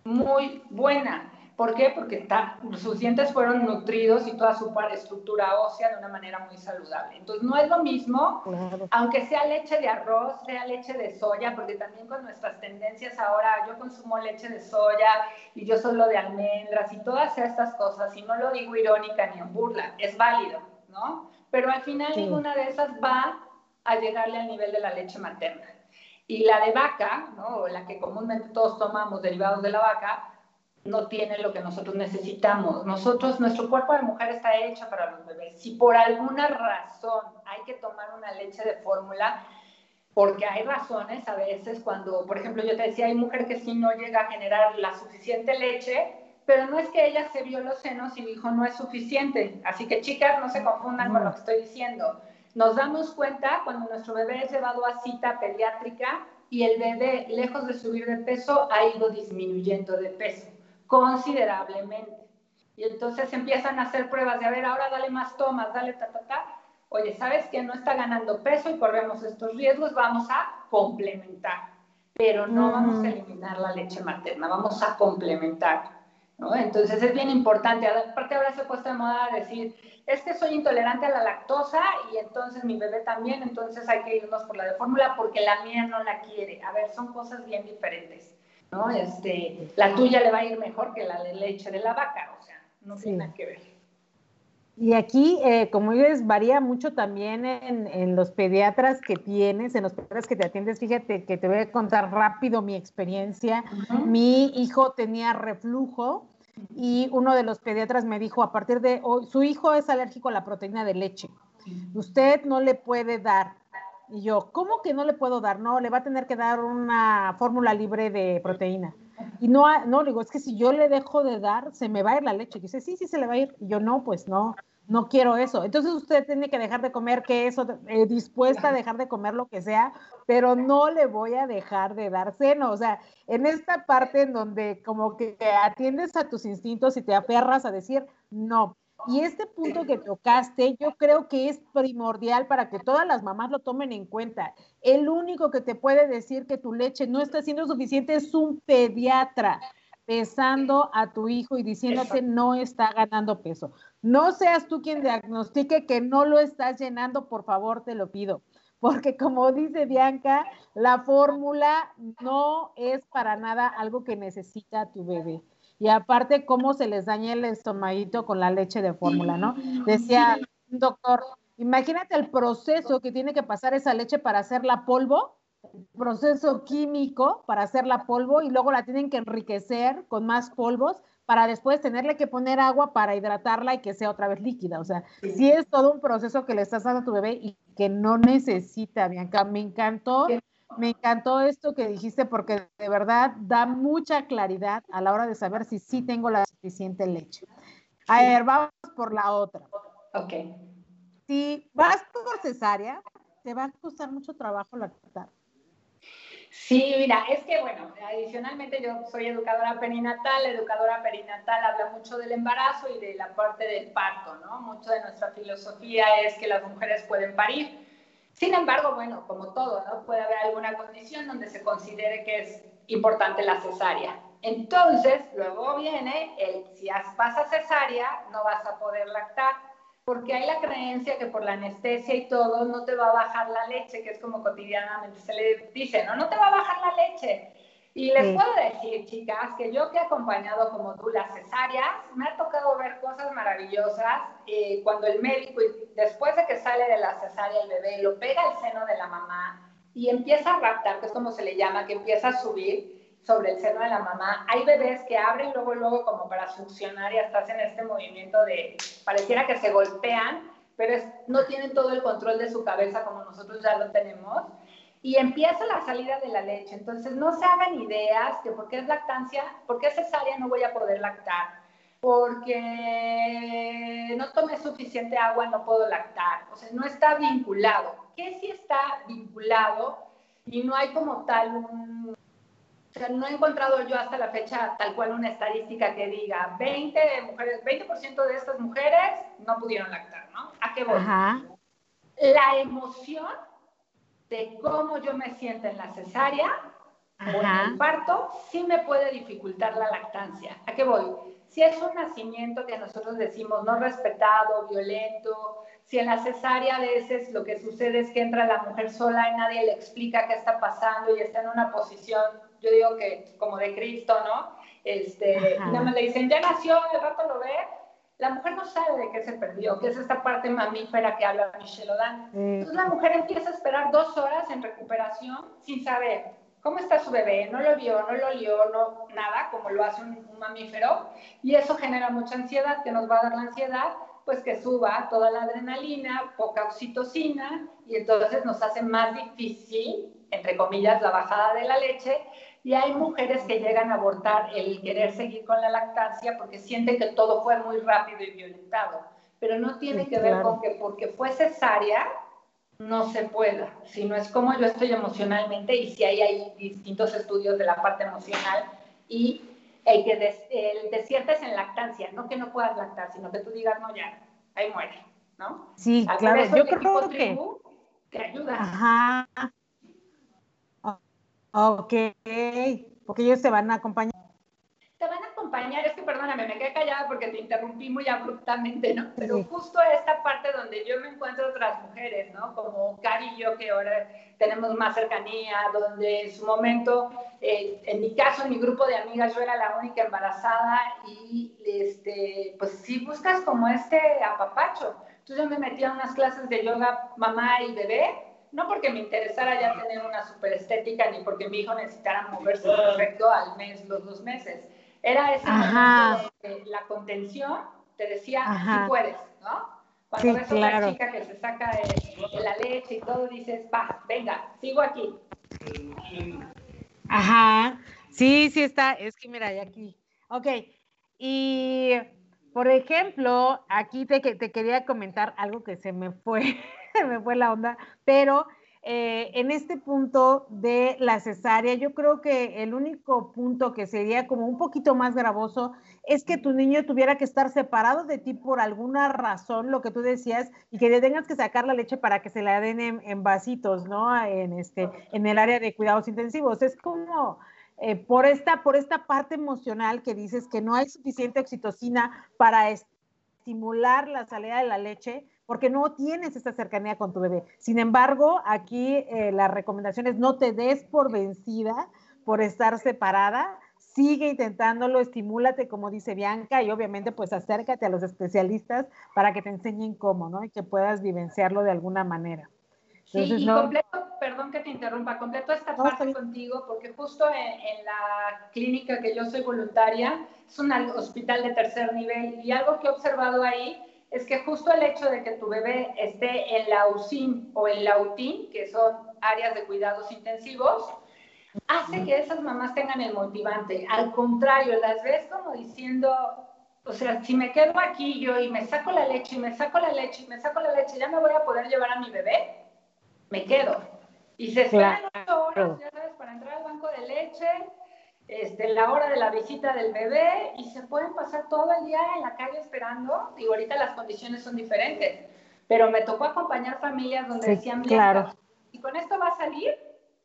muy buena. ¿Por qué? Porque está, sus dientes fueron nutridos y toda su estructura ósea de una manera muy saludable. Entonces, no es lo mismo, aunque sea leche de arroz, sea leche de soya, porque también con nuestras tendencias ahora, yo consumo leche de soya y yo solo de almendras y todas estas cosas, y no lo digo irónica ni en burla, es válido, ¿no? Pero al final ninguna de esas va a llegarle al nivel de la leche materna. Y la de vaca, ¿no? la que comúnmente todos tomamos derivados de la vaca, no tiene lo que nosotros necesitamos. Nosotros, nuestro cuerpo de mujer está hecho para los bebés. Si por alguna razón hay que tomar una leche de fórmula, porque hay razones a veces cuando, por ejemplo, yo te decía, hay mujer que sí no llega a generar la suficiente leche, pero no es que ella se vio los senos y dijo no es suficiente. Así que chicas, no se confundan con lo que estoy diciendo. Nos damos cuenta cuando nuestro bebé es llevado a cita pediátrica y el bebé, lejos de subir de peso, ha ido disminuyendo de peso considerablemente. Y entonces empiezan a hacer pruebas de, a ver, ahora dale más tomas, dale ta, ta, ta. Oye, ¿sabes que no está ganando peso y corremos estos riesgos? Vamos a complementar, pero no vamos a eliminar la leche materna, vamos a complementar. ¿No? Entonces es bien importante. Aparte ahora se ha puesto de moda decir, es que soy intolerante a la lactosa y entonces mi bebé también, entonces hay que irnos por la de fórmula porque la mía no la quiere. A ver, son cosas bien diferentes. ¿no? Este, la tuya le va a ir mejor que la de leche de la vaca, o sea, no tiene nada que ver. Y aquí, eh, como dices, varía mucho también en, los pediatras que tienes, en los pediatras que te atiendes. Fíjate que te voy a contar rápido mi experiencia. Mi hijo tenía reflujo y uno de los pediatras me dijo, a partir de hoy, su hijo es alérgico a la proteína de leche. Usted no le puede dar y yo, ¿cómo que no le puedo dar? No, le va a tener que dar una fórmula libre de proteína. Y no, no, digo, es que si yo le dejo de dar, se me va a ir la leche. Y dice, sí, sí, se le va a ir. Y yo, no, pues no, no quiero eso. Entonces usted tiene que dejar de comer queso, eh, dispuesta a dejar de comer lo que sea, pero no le voy a dejar de dar seno. O sea, en esta parte en donde como que atiendes a tus instintos y te aferras a decir, no, y este punto que tocaste, yo creo que es primordial para que todas las mamás lo tomen en cuenta. El único que te puede decir que tu leche no está siendo suficiente es un pediatra pesando a tu hijo y diciéndote no está ganando peso. No seas tú quien diagnostique que no lo estás llenando, por favor, te lo pido. Porque como dice Bianca, la fórmula no es para nada algo que necesita tu bebé y aparte cómo se les daña el estomaguito con la leche de fórmula, ¿no? Decía un doctor, imagínate el proceso que tiene que pasar esa leche para hacerla polvo, proceso químico para hacerla polvo y luego la tienen que enriquecer con más polvos para después tenerle que poner agua para hidratarla y que sea otra vez líquida. O sea, sí es todo un proceso que le estás dando a tu bebé y que no necesita, Bianca. Me encantó me encantó esto que dijiste porque de verdad da mucha claridad a la hora de saber si sí tengo la suficiente leche. A ver, vamos por la otra. Ok. Si vas por cesárea, te va a costar mucho trabajo lactar. Sí, mira, es que bueno, adicionalmente yo soy educadora perinatal, educadora perinatal habla mucho del embarazo y de la parte del parto, ¿no? Mucho de nuestra filosofía es que las mujeres pueden parir sin embargo, bueno, como todo, ¿no? Puede haber alguna condición donde se considere que es importante la cesárea. Entonces, luego viene el, si pasa cesárea, no vas a poder lactar, porque hay la creencia que por la anestesia y todo no te va a bajar la leche, que es como cotidianamente se le dice, no, no te va a bajar la leche. Y les puedo decir, chicas, que yo que he acompañado como tú las cesáreas, me ha tocado ver cosas maravillosas eh, cuando el médico, después de que sale de la cesárea el bebé, lo pega al seno de la mamá y empieza a raptar, que es como se le llama, que empieza a subir sobre el seno de la mamá. Hay bebés que abren luego, luego como para succionar y hasta hacen este movimiento de, pareciera que se golpean, pero no tienen todo el control de su cabeza como nosotros ya lo tenemos y empieza la salida de la leche. Entonces, no se hagan ideas que porque es lactancia, porque es cesárea no voy a poder lactar, porque no tomé suficiente agua no puedo lactar. O sea, no está vinculado. ¿Qué sí está vinculado? Y no hay como tal un... O sea, no he encontrado yo hasta la fecha tal cual una estadística que diga 20 mujeres, 20% de estas mujeres no pudieron lactar, ¿no? ¿A qué voy? La emoción de cómo yo me siento en la cesárea o en el parto, sí me puede dificultar la lactancia. ¿A qué voy? Si es un nacimiento que nosotros decimos no respetado, violento, si en la cesárea a veces lo que sucede es que entra la mujer sola y nadie le explica qué está pasando y está en una posición, yo digo que como de Cristo, ¿no? Este, nada más le dicen, ya nació, el rato lo ve, la mujer no sabe de qué se perdió, que es esta parte mamífera que habla Michelle Odan. Entonces la mujer empieza a esperar dos horas en recuperación sin saber ¿Cómo está su bebé? No lo vio, no lo olió, no, nada, como lo hace un, un mamífero. Y eso genera mucha ansiedad, que nos va a dar la ansiedad pues que suba toda la adrenalina, poca oxitocina, y entonces nos hace más difícil, entre comillas, la bajada de la leche. Y hay mujeres que llegan a abortar el querer seguir con la lactancia porque sienten que todo fue muy rápido y violentado. Pero no tiene que ver con que porque fue cesárea no se pueda, sino es como yo estoy emocionalmente y si hay, hay distintos estudios de la parte emocional y el que des, el desiertes en lactancia, no que no puedas lactar, sino que tú digas, no, ya, ahí muere, ¿no? Sí, claro, yo creo que... Te ayuda. Ajá. Ok, porque ellos se van a acompañar te van a acompañar, es que perdóname, me quedé callada porque te interrumpí muy abruptamente, ¿no? Pero justo esta parte donde yo me encuentro otras mujeres, ¿no? Como Cari y yo, que ahora tenemos más cercanía, donde en su momento, eh, en mi caso, en mi grupo de amigas, yo era la única embarazada y, este, pues sí buscas como este apapacho. Entonces yo me metí a unas clases de yoga mamá y bebé, no porque me interesara ya tener una super estética ni porque mi hijo necesitara moverse perfecto al mes, los dos meses. Era ese momento de la contención, te decía, si puedes, ¿no? Cuando ves a una chica que se saca de, la leche y todo, dices, va, venga, sigo aquí. Ajá, sí, sí está, es que mira, aquí. Ok, y por ejemplo, aquí te, te quería comentar algo que se me fue, me fue la onda, pero eh, en este punto de la cesárea, yo creo que el único punto que sería como un poquito más gravoso es que tu niño tuviera que estar separado de ti por alguna razón, lo que tú decías, y que le tengas que sacar la leche para que se la den en, vasitos, ¿no? En, este, en el área de cuidados intensivos. Es como... Eh, por, esta, por esta parte emocional que dices que no hay suficiente oxitocina para estimular la salida de la leche, porque no tienes esa cercanía con tu bebé. Sin embargo, aquí eh, la recomendación es no te des por vencida por estar separada, sigue intentándolo, estimúlate, como dice Bianca, y obviamente pues acércate a los especialistas para que te enseñen cómo, ¿no? Y que puedas vivenciarlo de alguna manera. sí, y completo, perdón que te interrumpa, completo esta parte contigo, porque justo en, la clínica que yo soy voluntaria, es un hospital de tercer nivel, y algo que he observado ahí es que justo el hecho de que tu bebé esté en la UCIN o en la UTIN, que son áreas de cuidados intensivos, hace que esas mamás tengan el motivante. Al contrario, las ves como diciendo, o sea, si me quedo aquí yo y me saco la leche y me saco la leche y me saco la leche, ya me voy a poder llevar a mi bebé, me quedo. Y se esperan ocho horas, ya sabes, para entrar al banco de leche, este, la hora de la visita del bebé y se pueden pasar todo el día en la calle esperando. Y ahorita las condiciones son diferentes, pero me tocó acompañar familias donde decían, claro. y con esto va a salir,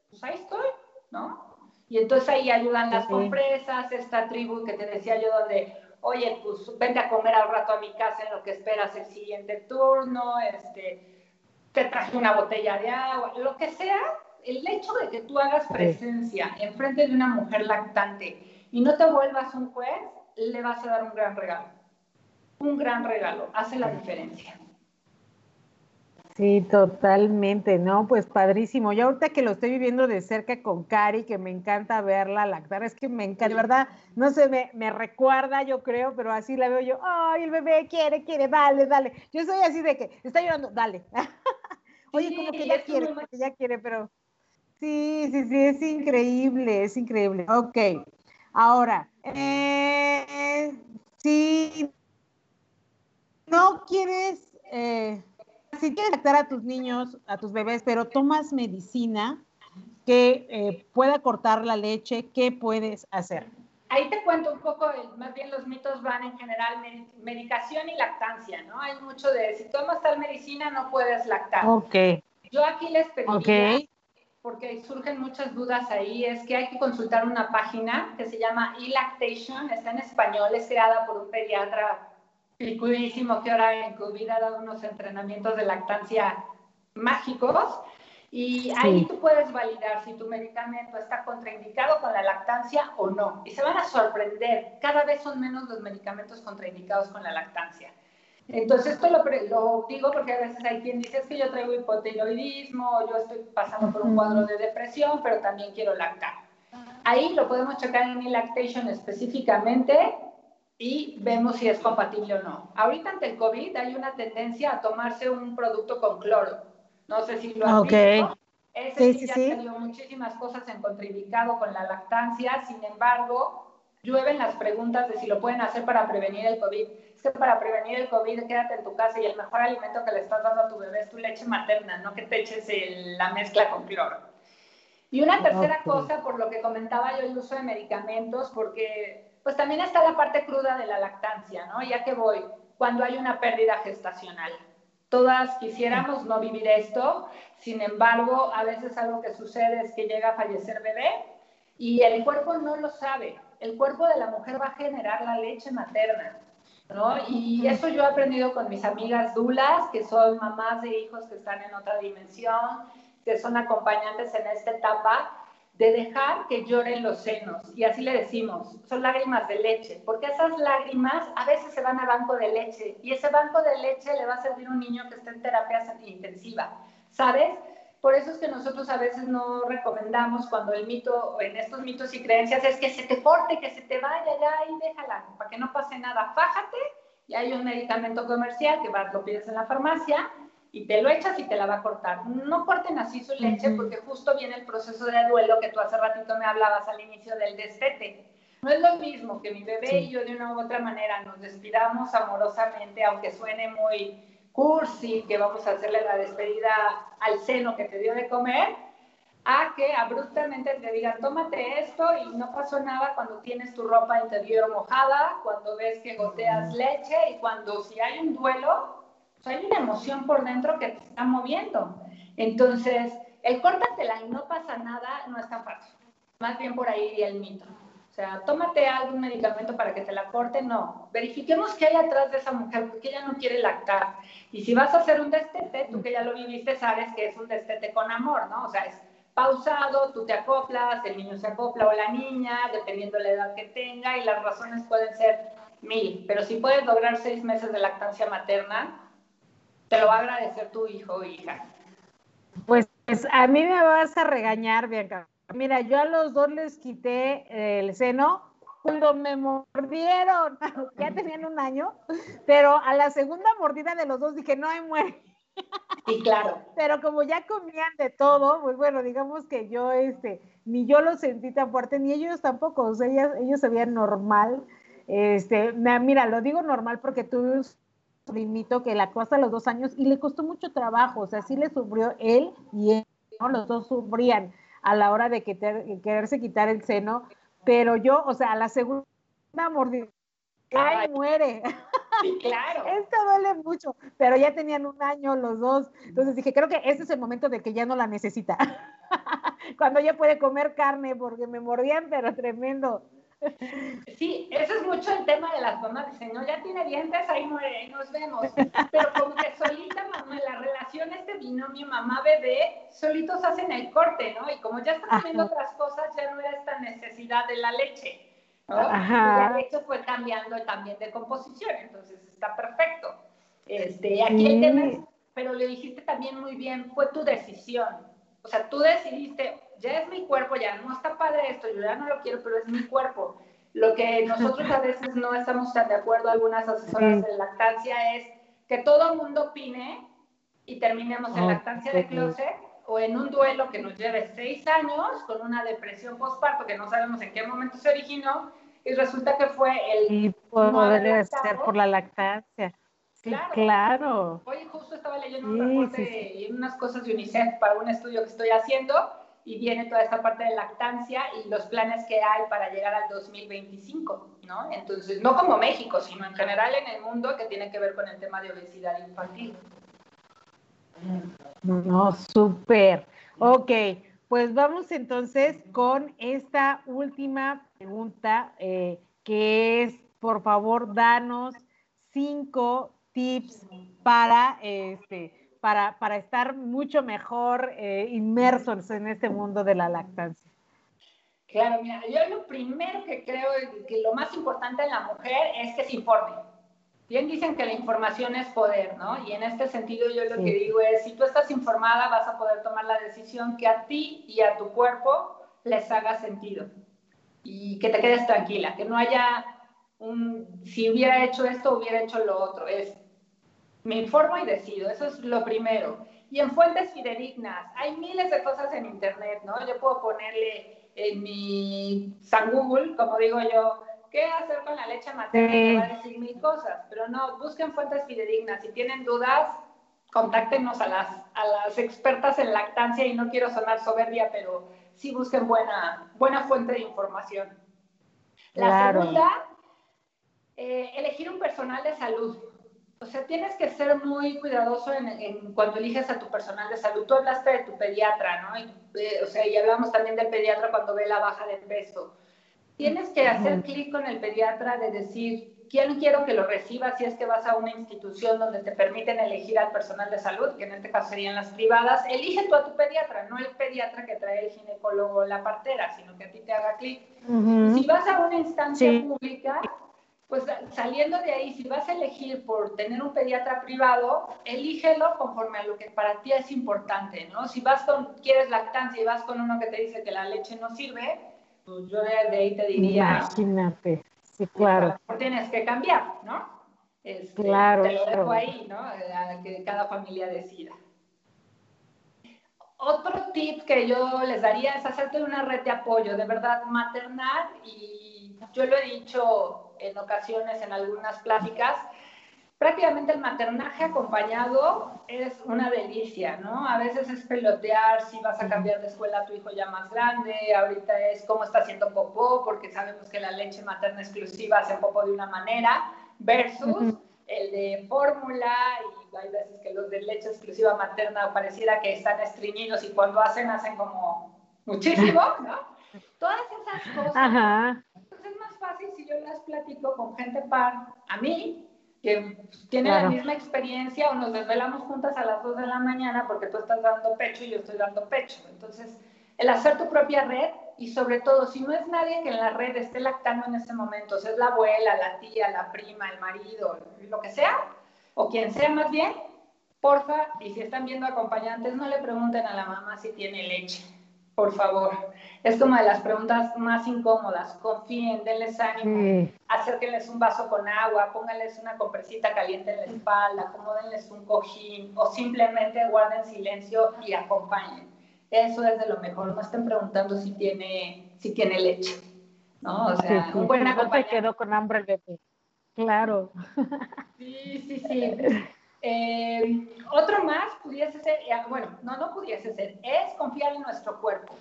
pues ahí estoy, ¿no? Y entonces ahí ayudan las compresas, esta tribu que te decía yo donde, oye, pues vente a comer al rato a mi casa en lo que esperas el siguiente turno, este, te traje una botella de agua, lo que sea, el hecho de que tú hagas presencia en frente de una mujer lactante y no te vuelvas un juez, le vas a dar un gran regalo. Un gran regalo, hace la diferencia. Sí, totalmente, ¿no? Pues padrísimo. Yo ahorita que lo estoy viviendo de cerca con Cari, que me encanta verla lactar, es que me encanta, de verdad, no sé, me, me recuerda, yo creo, pero así la veo yo, ay, el bebé quiere, quiere, dale, dale. Yo soy así de que está llorando, dale. Oye, como que ya quiere, como que ya quiere, pero Sí, sí, sí, es increíble, es increíble. Ok, ahora, eh, si no quieres, eh, si quieres lactar a tus niños, a tus bebés, pero tomas medicina que eh, pueda cortar la leche, ¿qué puedes hacer? Ahí te cuento un poco, más bien los mitos van en general medicación y lactancia, ¿no? Hay mucho de, si tomas tal medicina no puedes lactar. Ok. Yo aquí les pediría porque surgen muchas dudas ahí, es que hay que consultar una página que se llama e-lactation, está en español, es creada por un pediatra picudísimo que ahora en COVID ha dado unos entrenamientos de lactancia mágicos. Y ahí tú puedes validar si tu medicamento está contraindicado con la lactancia o no. Y se van a sorprender, cada vez son menos los medicamentos contraindicados con la lactancia. Entonces, esto lo, lo, digo porque a veces hay quien dice es que yo traigo hipotiroidismo, yo estoy pasando por un cuadro de depresión, pero también quiero lactar. Ahí lo podemos checar en mi lactation específicamente y vemos si es compatible o no. Ahorita ante el COVID hay una tendencia a tomarse un producto con cloro. No sé si lo has visto. Ese sí, sí, ya muchísimas cosas en contraindicado con la lactancia, sin embargo, llueven las preguntas de si lo pueden hacer para prevenir el COVID. Es que para prevenir el COVID, quédate en tu casa y el mejor alimento que le estás dando a tu bebé es tu leche materna, no que te eches la mezcla con cloro. Y una tercera cosa, por lo que comentaba yo, el uso de medicamentos, porque pues también está la parte cruda de la lactancia, ¿no? Ya que voy, cuando hay una pérdida gestacional. Todas quisiéramos no vivir esto, sin embargo, a veces algo que sucede es que llega a fallecer bebé y el cuerpo no lo sabe. El cuerpo de la mujer va a generar la leche materna, ¿no? Y eso yo he aprendido con mis amigas dulas, que son mamás de hijos que están en otra dimensión, que son acompañantes en esta etapa, de dejar que lloren los senos. Y así le decimos, son lágrimas de leche, porque esas lágrimas a veces se van a banco de leche y ese banco de leche le va a servir a un niño que está en terapia intensiva, ¿sabes? Por eso es que nosotros a veces no recomendamos cuando el mito, en estos mitos y creencias, es que se te corte, que se te vaya ya y déjala, para que no pase nada, fájate y hay un medicamento comercial que vas, lo pides en la farmacia y te lo echas y te la va a cortar. No corten así su leche porque justo viene el proceso de duelo que tú hace ratito me hablabas al inicio del destete. No es lo mismo que mi bebé y yo de una u otra manera nos despidamos amorosamente, aunque suene muy cursi, que vamos a hacerle la despedida al seno que te dio de comer, a que abruptamente te digan, tómate esto y no pasó nada cuando tienes tu ropa interior mojada, cuando ves que goteas leche y cuando si hay un duelo, hay una emoción por dentro que te está moviendo. Entonces, el córtatela y no pasa nada no es tan fácil. Más bien por ahí el mito. O sea, tómate algún medicamento para que te la corte, no. Verifiquemos qué hay atrás de esa mujer, porque ella no quiere lactar. Y si vas a hacer un destete, tú que ya lo viviste, sabes que es un destete con amor, ¿no? O sea, es pausado, tú te acoplas, el niño se acopla o la niña, dependiendo de la edad que tenga, y las razones pueden ser mil. Pero si puedes lograr seis meses de lactancia materna, te lo va a agradecer tu hijo o hija. Pues, a mí me vas a regañar, Bianca. Mira, yo a los dos les quité el seno cuando me mordieron. ya tenían un año, pero a la segunda mordida de los dos dije, no, hay muere. Sí, claro. Pero como ya comían de todo, pues bueno, digamos que yo, este, ni yo lo sentí tan fuerte, ni ellos tampoco, o sea, ellos, ellos se veían normal. Este, mira, lo digo normal porque tú primito que la hasta los dos años y le costó mucho trabajo, o sea, sí le sufrió él y él, los dos sufrían a la hora de quererse quitar el seno, pero yo, o sea, a la segunda mordida, ¡ay, muere! Sí, claro. Esto duele mucho, pero ya tenían un año los dos, entonces dije, creo que ese es el momento de que ya no la necesita, cuando ya puede comer carne, porque me mordían, pero tremendo. Sí, eso es mucho el tema de las mamás. Dicen, no, ya tiene dientes, ahí muere, ahí nos vemos. Pero como que solita, mamá, la relación este binomio mamá-bebé, solitos hacen el corte, ¿no? Y como ya están comiendo otras cosas, ya no era esta necesidad de la leche, ¿no? la leche fue cambiando también de composición, entonces está perfecto. Este, aquí el tema pero le dijiste también muy bien, fue tu decisión. O sea, tú decidiste, ya es mi cuerpo, ya no está padre esto, yo ya no lo quiero, pero es mi cuerpo. Lo que nosotros a veces no estamos tan de acuerdo, algunas asesoras de lactancia, es que todo el mundo opine y terminemos en lactancia de closet o en un duelo que nos lleve seis años con una depresión postparto que no sabemos en qué momento se originó y resulta que fue el... Y podría ser por la lactancia. Claro. claro. Hoy justo estaba leyendo un reporte y unas cosas de UNICEF para un estudio que estoy haciendo y viene toda esta parte de lactancia y los planes que hay para llegar al 2025, ¿no? Entonces, no como México, sino en general en el mundo que tiene que ver con el tema de obesidad infantil. No, súper. Ok, pues vamos entonces con esta última pregunta, eh, que es, por favor, danos cinco tips para este para, para estar mucho mejor eh, inmersos en este mundo de la lactancia? Claro, mira, yo lo primero que creo que lo más importante en la mujer es que se informe. Bien dicen que la información es poder, ¿no? Y en este sentido yo lo que digo es, si tú estás informada, vas a poder tomar la decisión que a ti y a tu cuerpo les haga sentido. Y que te quedes tranquila, que no haya un, si hubiera hecho esto, hubiera hecho lo otro. Es, me informo y decido, eso es lo primero. Y en fuentes fidedignas, hay miles de cosas en Internet, ¿no? Yo puedo ponerle en mi San Google, como digo yo, qué hacer con la leche materna, y va a decir mil cosas, pero no, busquen fuentes fidedignas. Si tienen dudas, contáctenos a las, a las expertas en lactancia y no quiero sonar soberbia, pero sí busquen buena, buena fuente de información. La segunda, eh, elegir un personal de salud. O sea, tienes que ser muy cuidadoso en, cuando eliges a tu personal de salud. Tú hablaste de tu pediatra, ¿no? Eh, o sea, y hablamos también del pediatra cuando ve la baja de peso. Tienes que hacer clic con el pediatra de decir, ¿quién quiero que lo reciba si es que vas a una institución donde te permiten elegir al personal de salud, que en este caso serían las privadas? Elige tú a tu pediatra, no el pediatra que trae el ginecólogo o la partera, sino que a ti te haga clic. Si vas a una instancia pública, pues saliendo de ahí, si vas a elegir por tener un pediatra privado, elígelo conforme a lo que para ti es importante, ¿no? Si vas con, quieres lactancia y vas con uno que te dice que la leche no sirve, pues yo de, ahí te diría... Imagínate, sí, claro. Tienes que cambiar, ¿no? Este, claro. Te lo dejo ahí, ¿no? que cada familia decida. Otro tip que yo les daría es hacerte una red de apoyo, de verdad, maternal y yo lo he dicho en ocasiones en algunas pláticas, prácticamente el maternaje acompañado es una delicia, ¿no? A veces es pelotear si vas a cambiar de escuela a tu hijo ya más grande, ahorita es cómo está haciendo popó, porque sabemos que la leche materna exclusiva hace popó de una manera, versus el de fórmula, y hay veces que los de leche exclusiva materna pareciera que están estreñidos y cuando hacen, hacen como muchísimo, ¿no? Todas esas cosas. Ajá yo las platico con gente par a mí, que tiene la misma experiencia o nos desvelamos juntas a las 2 de la mañana porque tú estás dando pecho y yo estoy dando pecho. Entonces, el hacer tu propia red y sobre todo, si no es nadie que en la red esté lactando en ese momento, si es la abuela, la tía, la prima, el marido, lo que sea, o quien sea más bien, porfa, y si están viendo acompañantes, no le pregunten a la mamá si tiene leche por favor. Es como de las preguntas más incómodas. Confíen, denles ánimo, acérquenles un vaso con agua, pónganles una compresita caliente en la espalda, acomódenles un cojín o simplemente guarden silencio y acompañen. Eso es de lo mejor. No estén preguntando si tiene, si tiene leche. ¿no? O sea, un buen acompañante. quedó con hambre el bebé. Claro. Sí, sí, sí. Eh, otro más pudiese ser, eh, bueno, no, no pudiese ser, es confiar en nuestro cuerpo.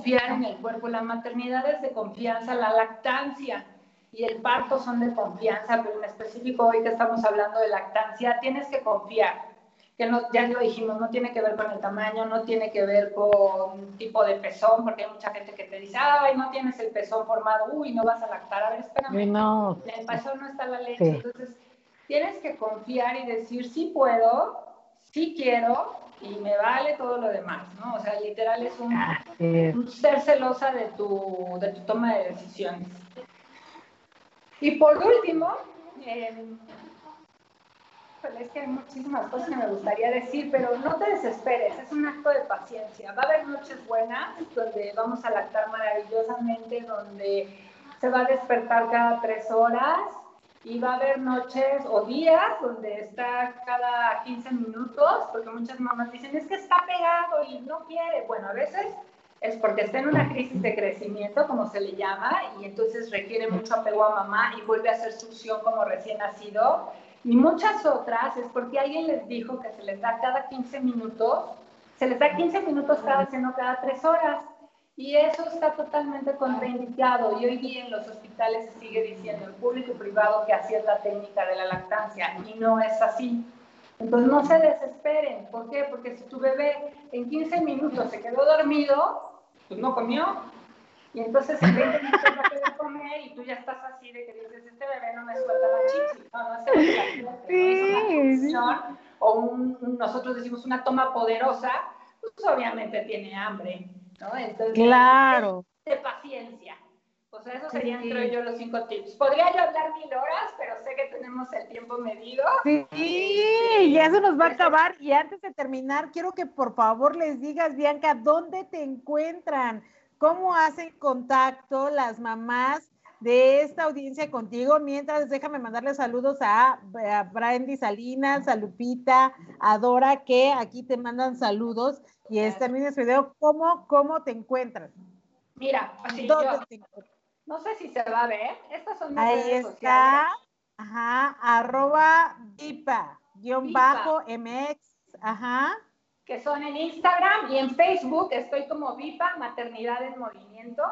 Confiar en el cuerpo. La maternidad es de confianza, la lactancia y el parto son de confianza, pero en específico hoy que estamos hablando de lactancia, tienes que confiar. Que no, ya lo dijimos, no tiene que ver con el tamaño, no tiene que ver con tipo de pezón, porque hay mucha gente que te dice, ay, no tienes el pezón formado, uy, no vas a lactar. A ver, espérame, no. el pezón no está la leche. Entonces, tienes que confiar y decir, sí puedo, sí quiero y me vale todo lo demás, ¿no? O sea, literal es un, ser celosa de tu, de tu toma de decisiones. Y por último, eh, es que hay muchísimas cosas que me gustaría decir, pero no te desesperes, es un acto de paciencia. Va a haber noches buenas donde vamos a lactar maravillosamente, donde se va a despertar cada tres horas, y va a haber noches o días donde está cada 15 minutos, porque muchas mamás dicen, es que está pegado y no quiere. Bueno, a veces es porque está en una crisis de crecimiento, como se le llama, y entonces requiere mucho apego a mamá y vuelve a hacer succión como recién nacido. Y muchas otras es porque alguien les dijo que se les da cada 15 minutos, se les da 15 minutos cada vez, no cada 3 horas. Y eso está totalmente contraindicado y hoy día en los hospitales se sigue diciendo en público y privado que así es la técnica de la lactancia y no es así. Entonces no se desesperen. ¿Por qué? Porque si tu bebé en 15 minutos se quedó dormido, pues no comió. Y entonces en 20 minutos va a querer comer y tú ya estás así de que dices, este bebé no me suelta la chichi. No, no es la sí, una o un, nosotros decimos una toma poderosa, pues obviamente tiene hambre. Entonces, claro. De paciencia. O O sea, esos serían, creo yo, los cinco tips. Podría yo hablar mil horas, pero sé que tenemos el tiempo medido. Sí, sí, ya se nos va a acabar. Y antes de terminar, quiero que por favor les digas, Bianca, ¿dónde te encuentran? ¿Cómo hacen contacto las mamás de esta audiencia contigo. Mientras, déjame mandarle saludos a, a Brandy Salinas, a Lupita, a Dora, que aquí te mandan saludos. Y es también este video, ¿cómo, cómo te encuentras? Mira, así no sé si se va a ver. Estas son mis Ahí está. Ajá, arroba Vipa, guion bajo MX. Ajá. Que son en Instagram y en Facebook estoy como Vipa, Maternidad en Movimiento.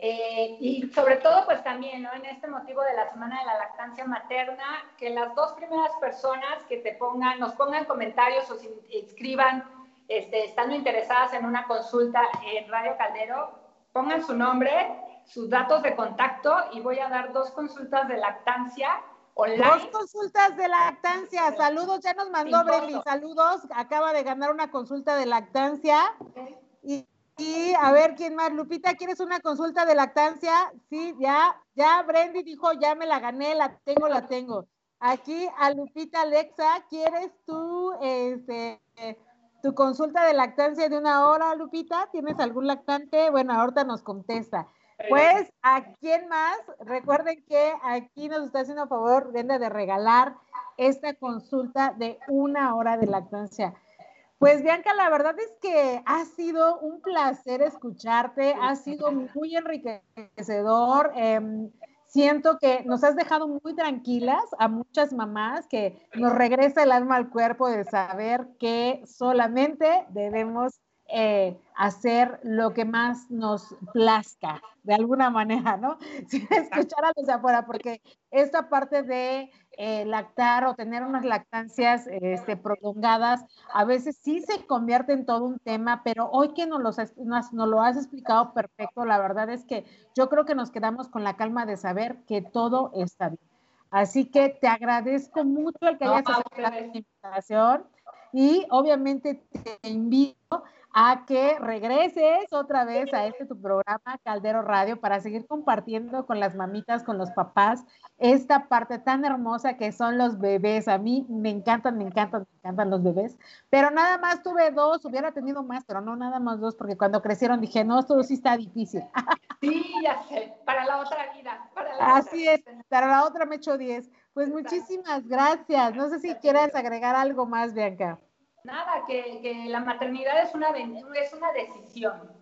Eh, y sobre todo, pues también, ¿no? En este motivo de la Semana de la Lactancia Materna, que las dos primeras personas que te pongan, nos pongan comentarios o se inscriban, este, estando interesadas en una consulta en Radio Caldero, pongan su nombre, sus datos de contacto y voy a dar dos consultas de lactancia online. Dos consultas de lactancia. Saludos, ya nos mandó Breli. Saludos, acaba de ganar una consulta de lactancia. Y y a ver, ¿quién más? Lupita, ¿quieres una consulta de lactancia? Sí, ya, ya Brendy dijo, ya me la gané, la tengo, la tengo. Aquí a Lupita Alexa, ¿quieres tú este, tu consulta de lactancia de una hora, Lupita? ¿Tienes algún lactante? Bueno, ahorita nos contesta. Pues, ¿a quién más? Recuerden que aquí nos está haciendo favor, Brenda, de regalar esta consulta de una hora de lactancia. Pues Bianca, la verdad es que ha sido un placer escucharte, ha sido muy enriquecedor. Em, siento que nos has dejado muy tranquilas a muchas mamás, que nos regresa el alma al cuerpo de saber que solamente debemos eh, hacer lo que más nos plazca, de alguna manera, ¿no? Escuchar a los de afuera, porque esta parte de eh, lactar o tener unas lactancias este, prolongadas, a veces sí se convierte en todo un tema, pero hoy que nos, los, nos, lo has explicado perfecto, la verdad es que yo creo que nos quedamos con la calma de saber que todo está bien. Así que te agradezco mucho el que hayas aceptado la invitación y obviamente te invito a que regreses otra vez a este tu programa Caldero Radio para seguir compartiendo con las mamitas, con los papás, esta parte tan hermosa que son los bebés. A mí me encantan, me encantan, me encantan los bebés, pero nada más tuve dos, hubiera tenido más, pero no nada más dos, porque cuando crecieron dije, no, esto sí está difícil. Sí, ya sé, para la otra vida. Para la Así es, para la otra me echo diez. Pues muchísimas gracias. No sé si quieras agregar algo más, Bianca. Nada, que, la maternidad es una, es una decisión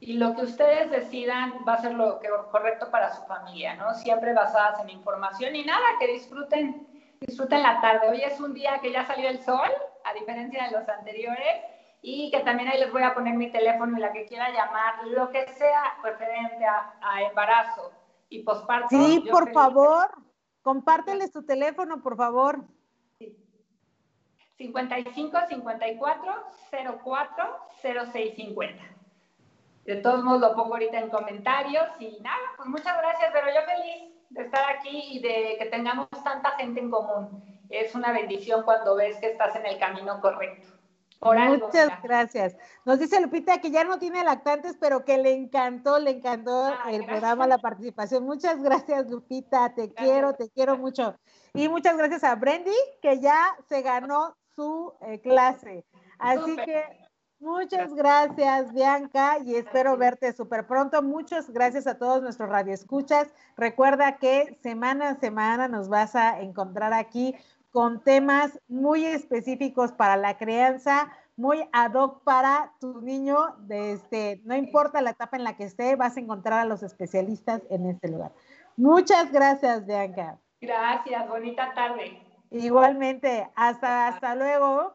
y lo que ustedes decidan va a ser lo que, correcto para su familia, ¿no? Siempre basadas en información y nada, que disfruten, disfruten la tarde. Hoy es un día que ya salió el sol, a diferencia de los anteriores, y que también ahí les voy a poner mi teléfono y la que quiera llamar, lo que sea referente a, embarazo y posparto. Sí, por favor, compárteles tu teléfono, por favor. 55 54 04 0650. De todos modos lo pongo ahorita en comentarios y nada, pues muchas gracias, pero yo feliz de estar aquí y de que tengamos tanta gente en común. Es una bendición cuando ves que estás en el camino correcto. Muchas gracias. Nos dice Lupita que ya no tiene lactantes, pero que le encantó, le encantó el programa, la participación. Muchas gracias, Lupita. Te quiero, te quiero mucho. Y muchas gracias a Brendy, que ya se ganó su eh, clase. Así que muchas gracias, Bianca, y espero verte súper pronto. Muchas gracias a todos nuestros radioescuchas. Recuerda que semana a semana nos vas a encontrar aquí con temas muy específicos para la crianza, muy ad hoc para tu niño. De este, no importa la etapa en la que esté, vas a encontrar a los especialistas en este lugar. Muchas gracias, Bianca. Gracias, bonita tarde. Igualmente, hasta, hasta luego.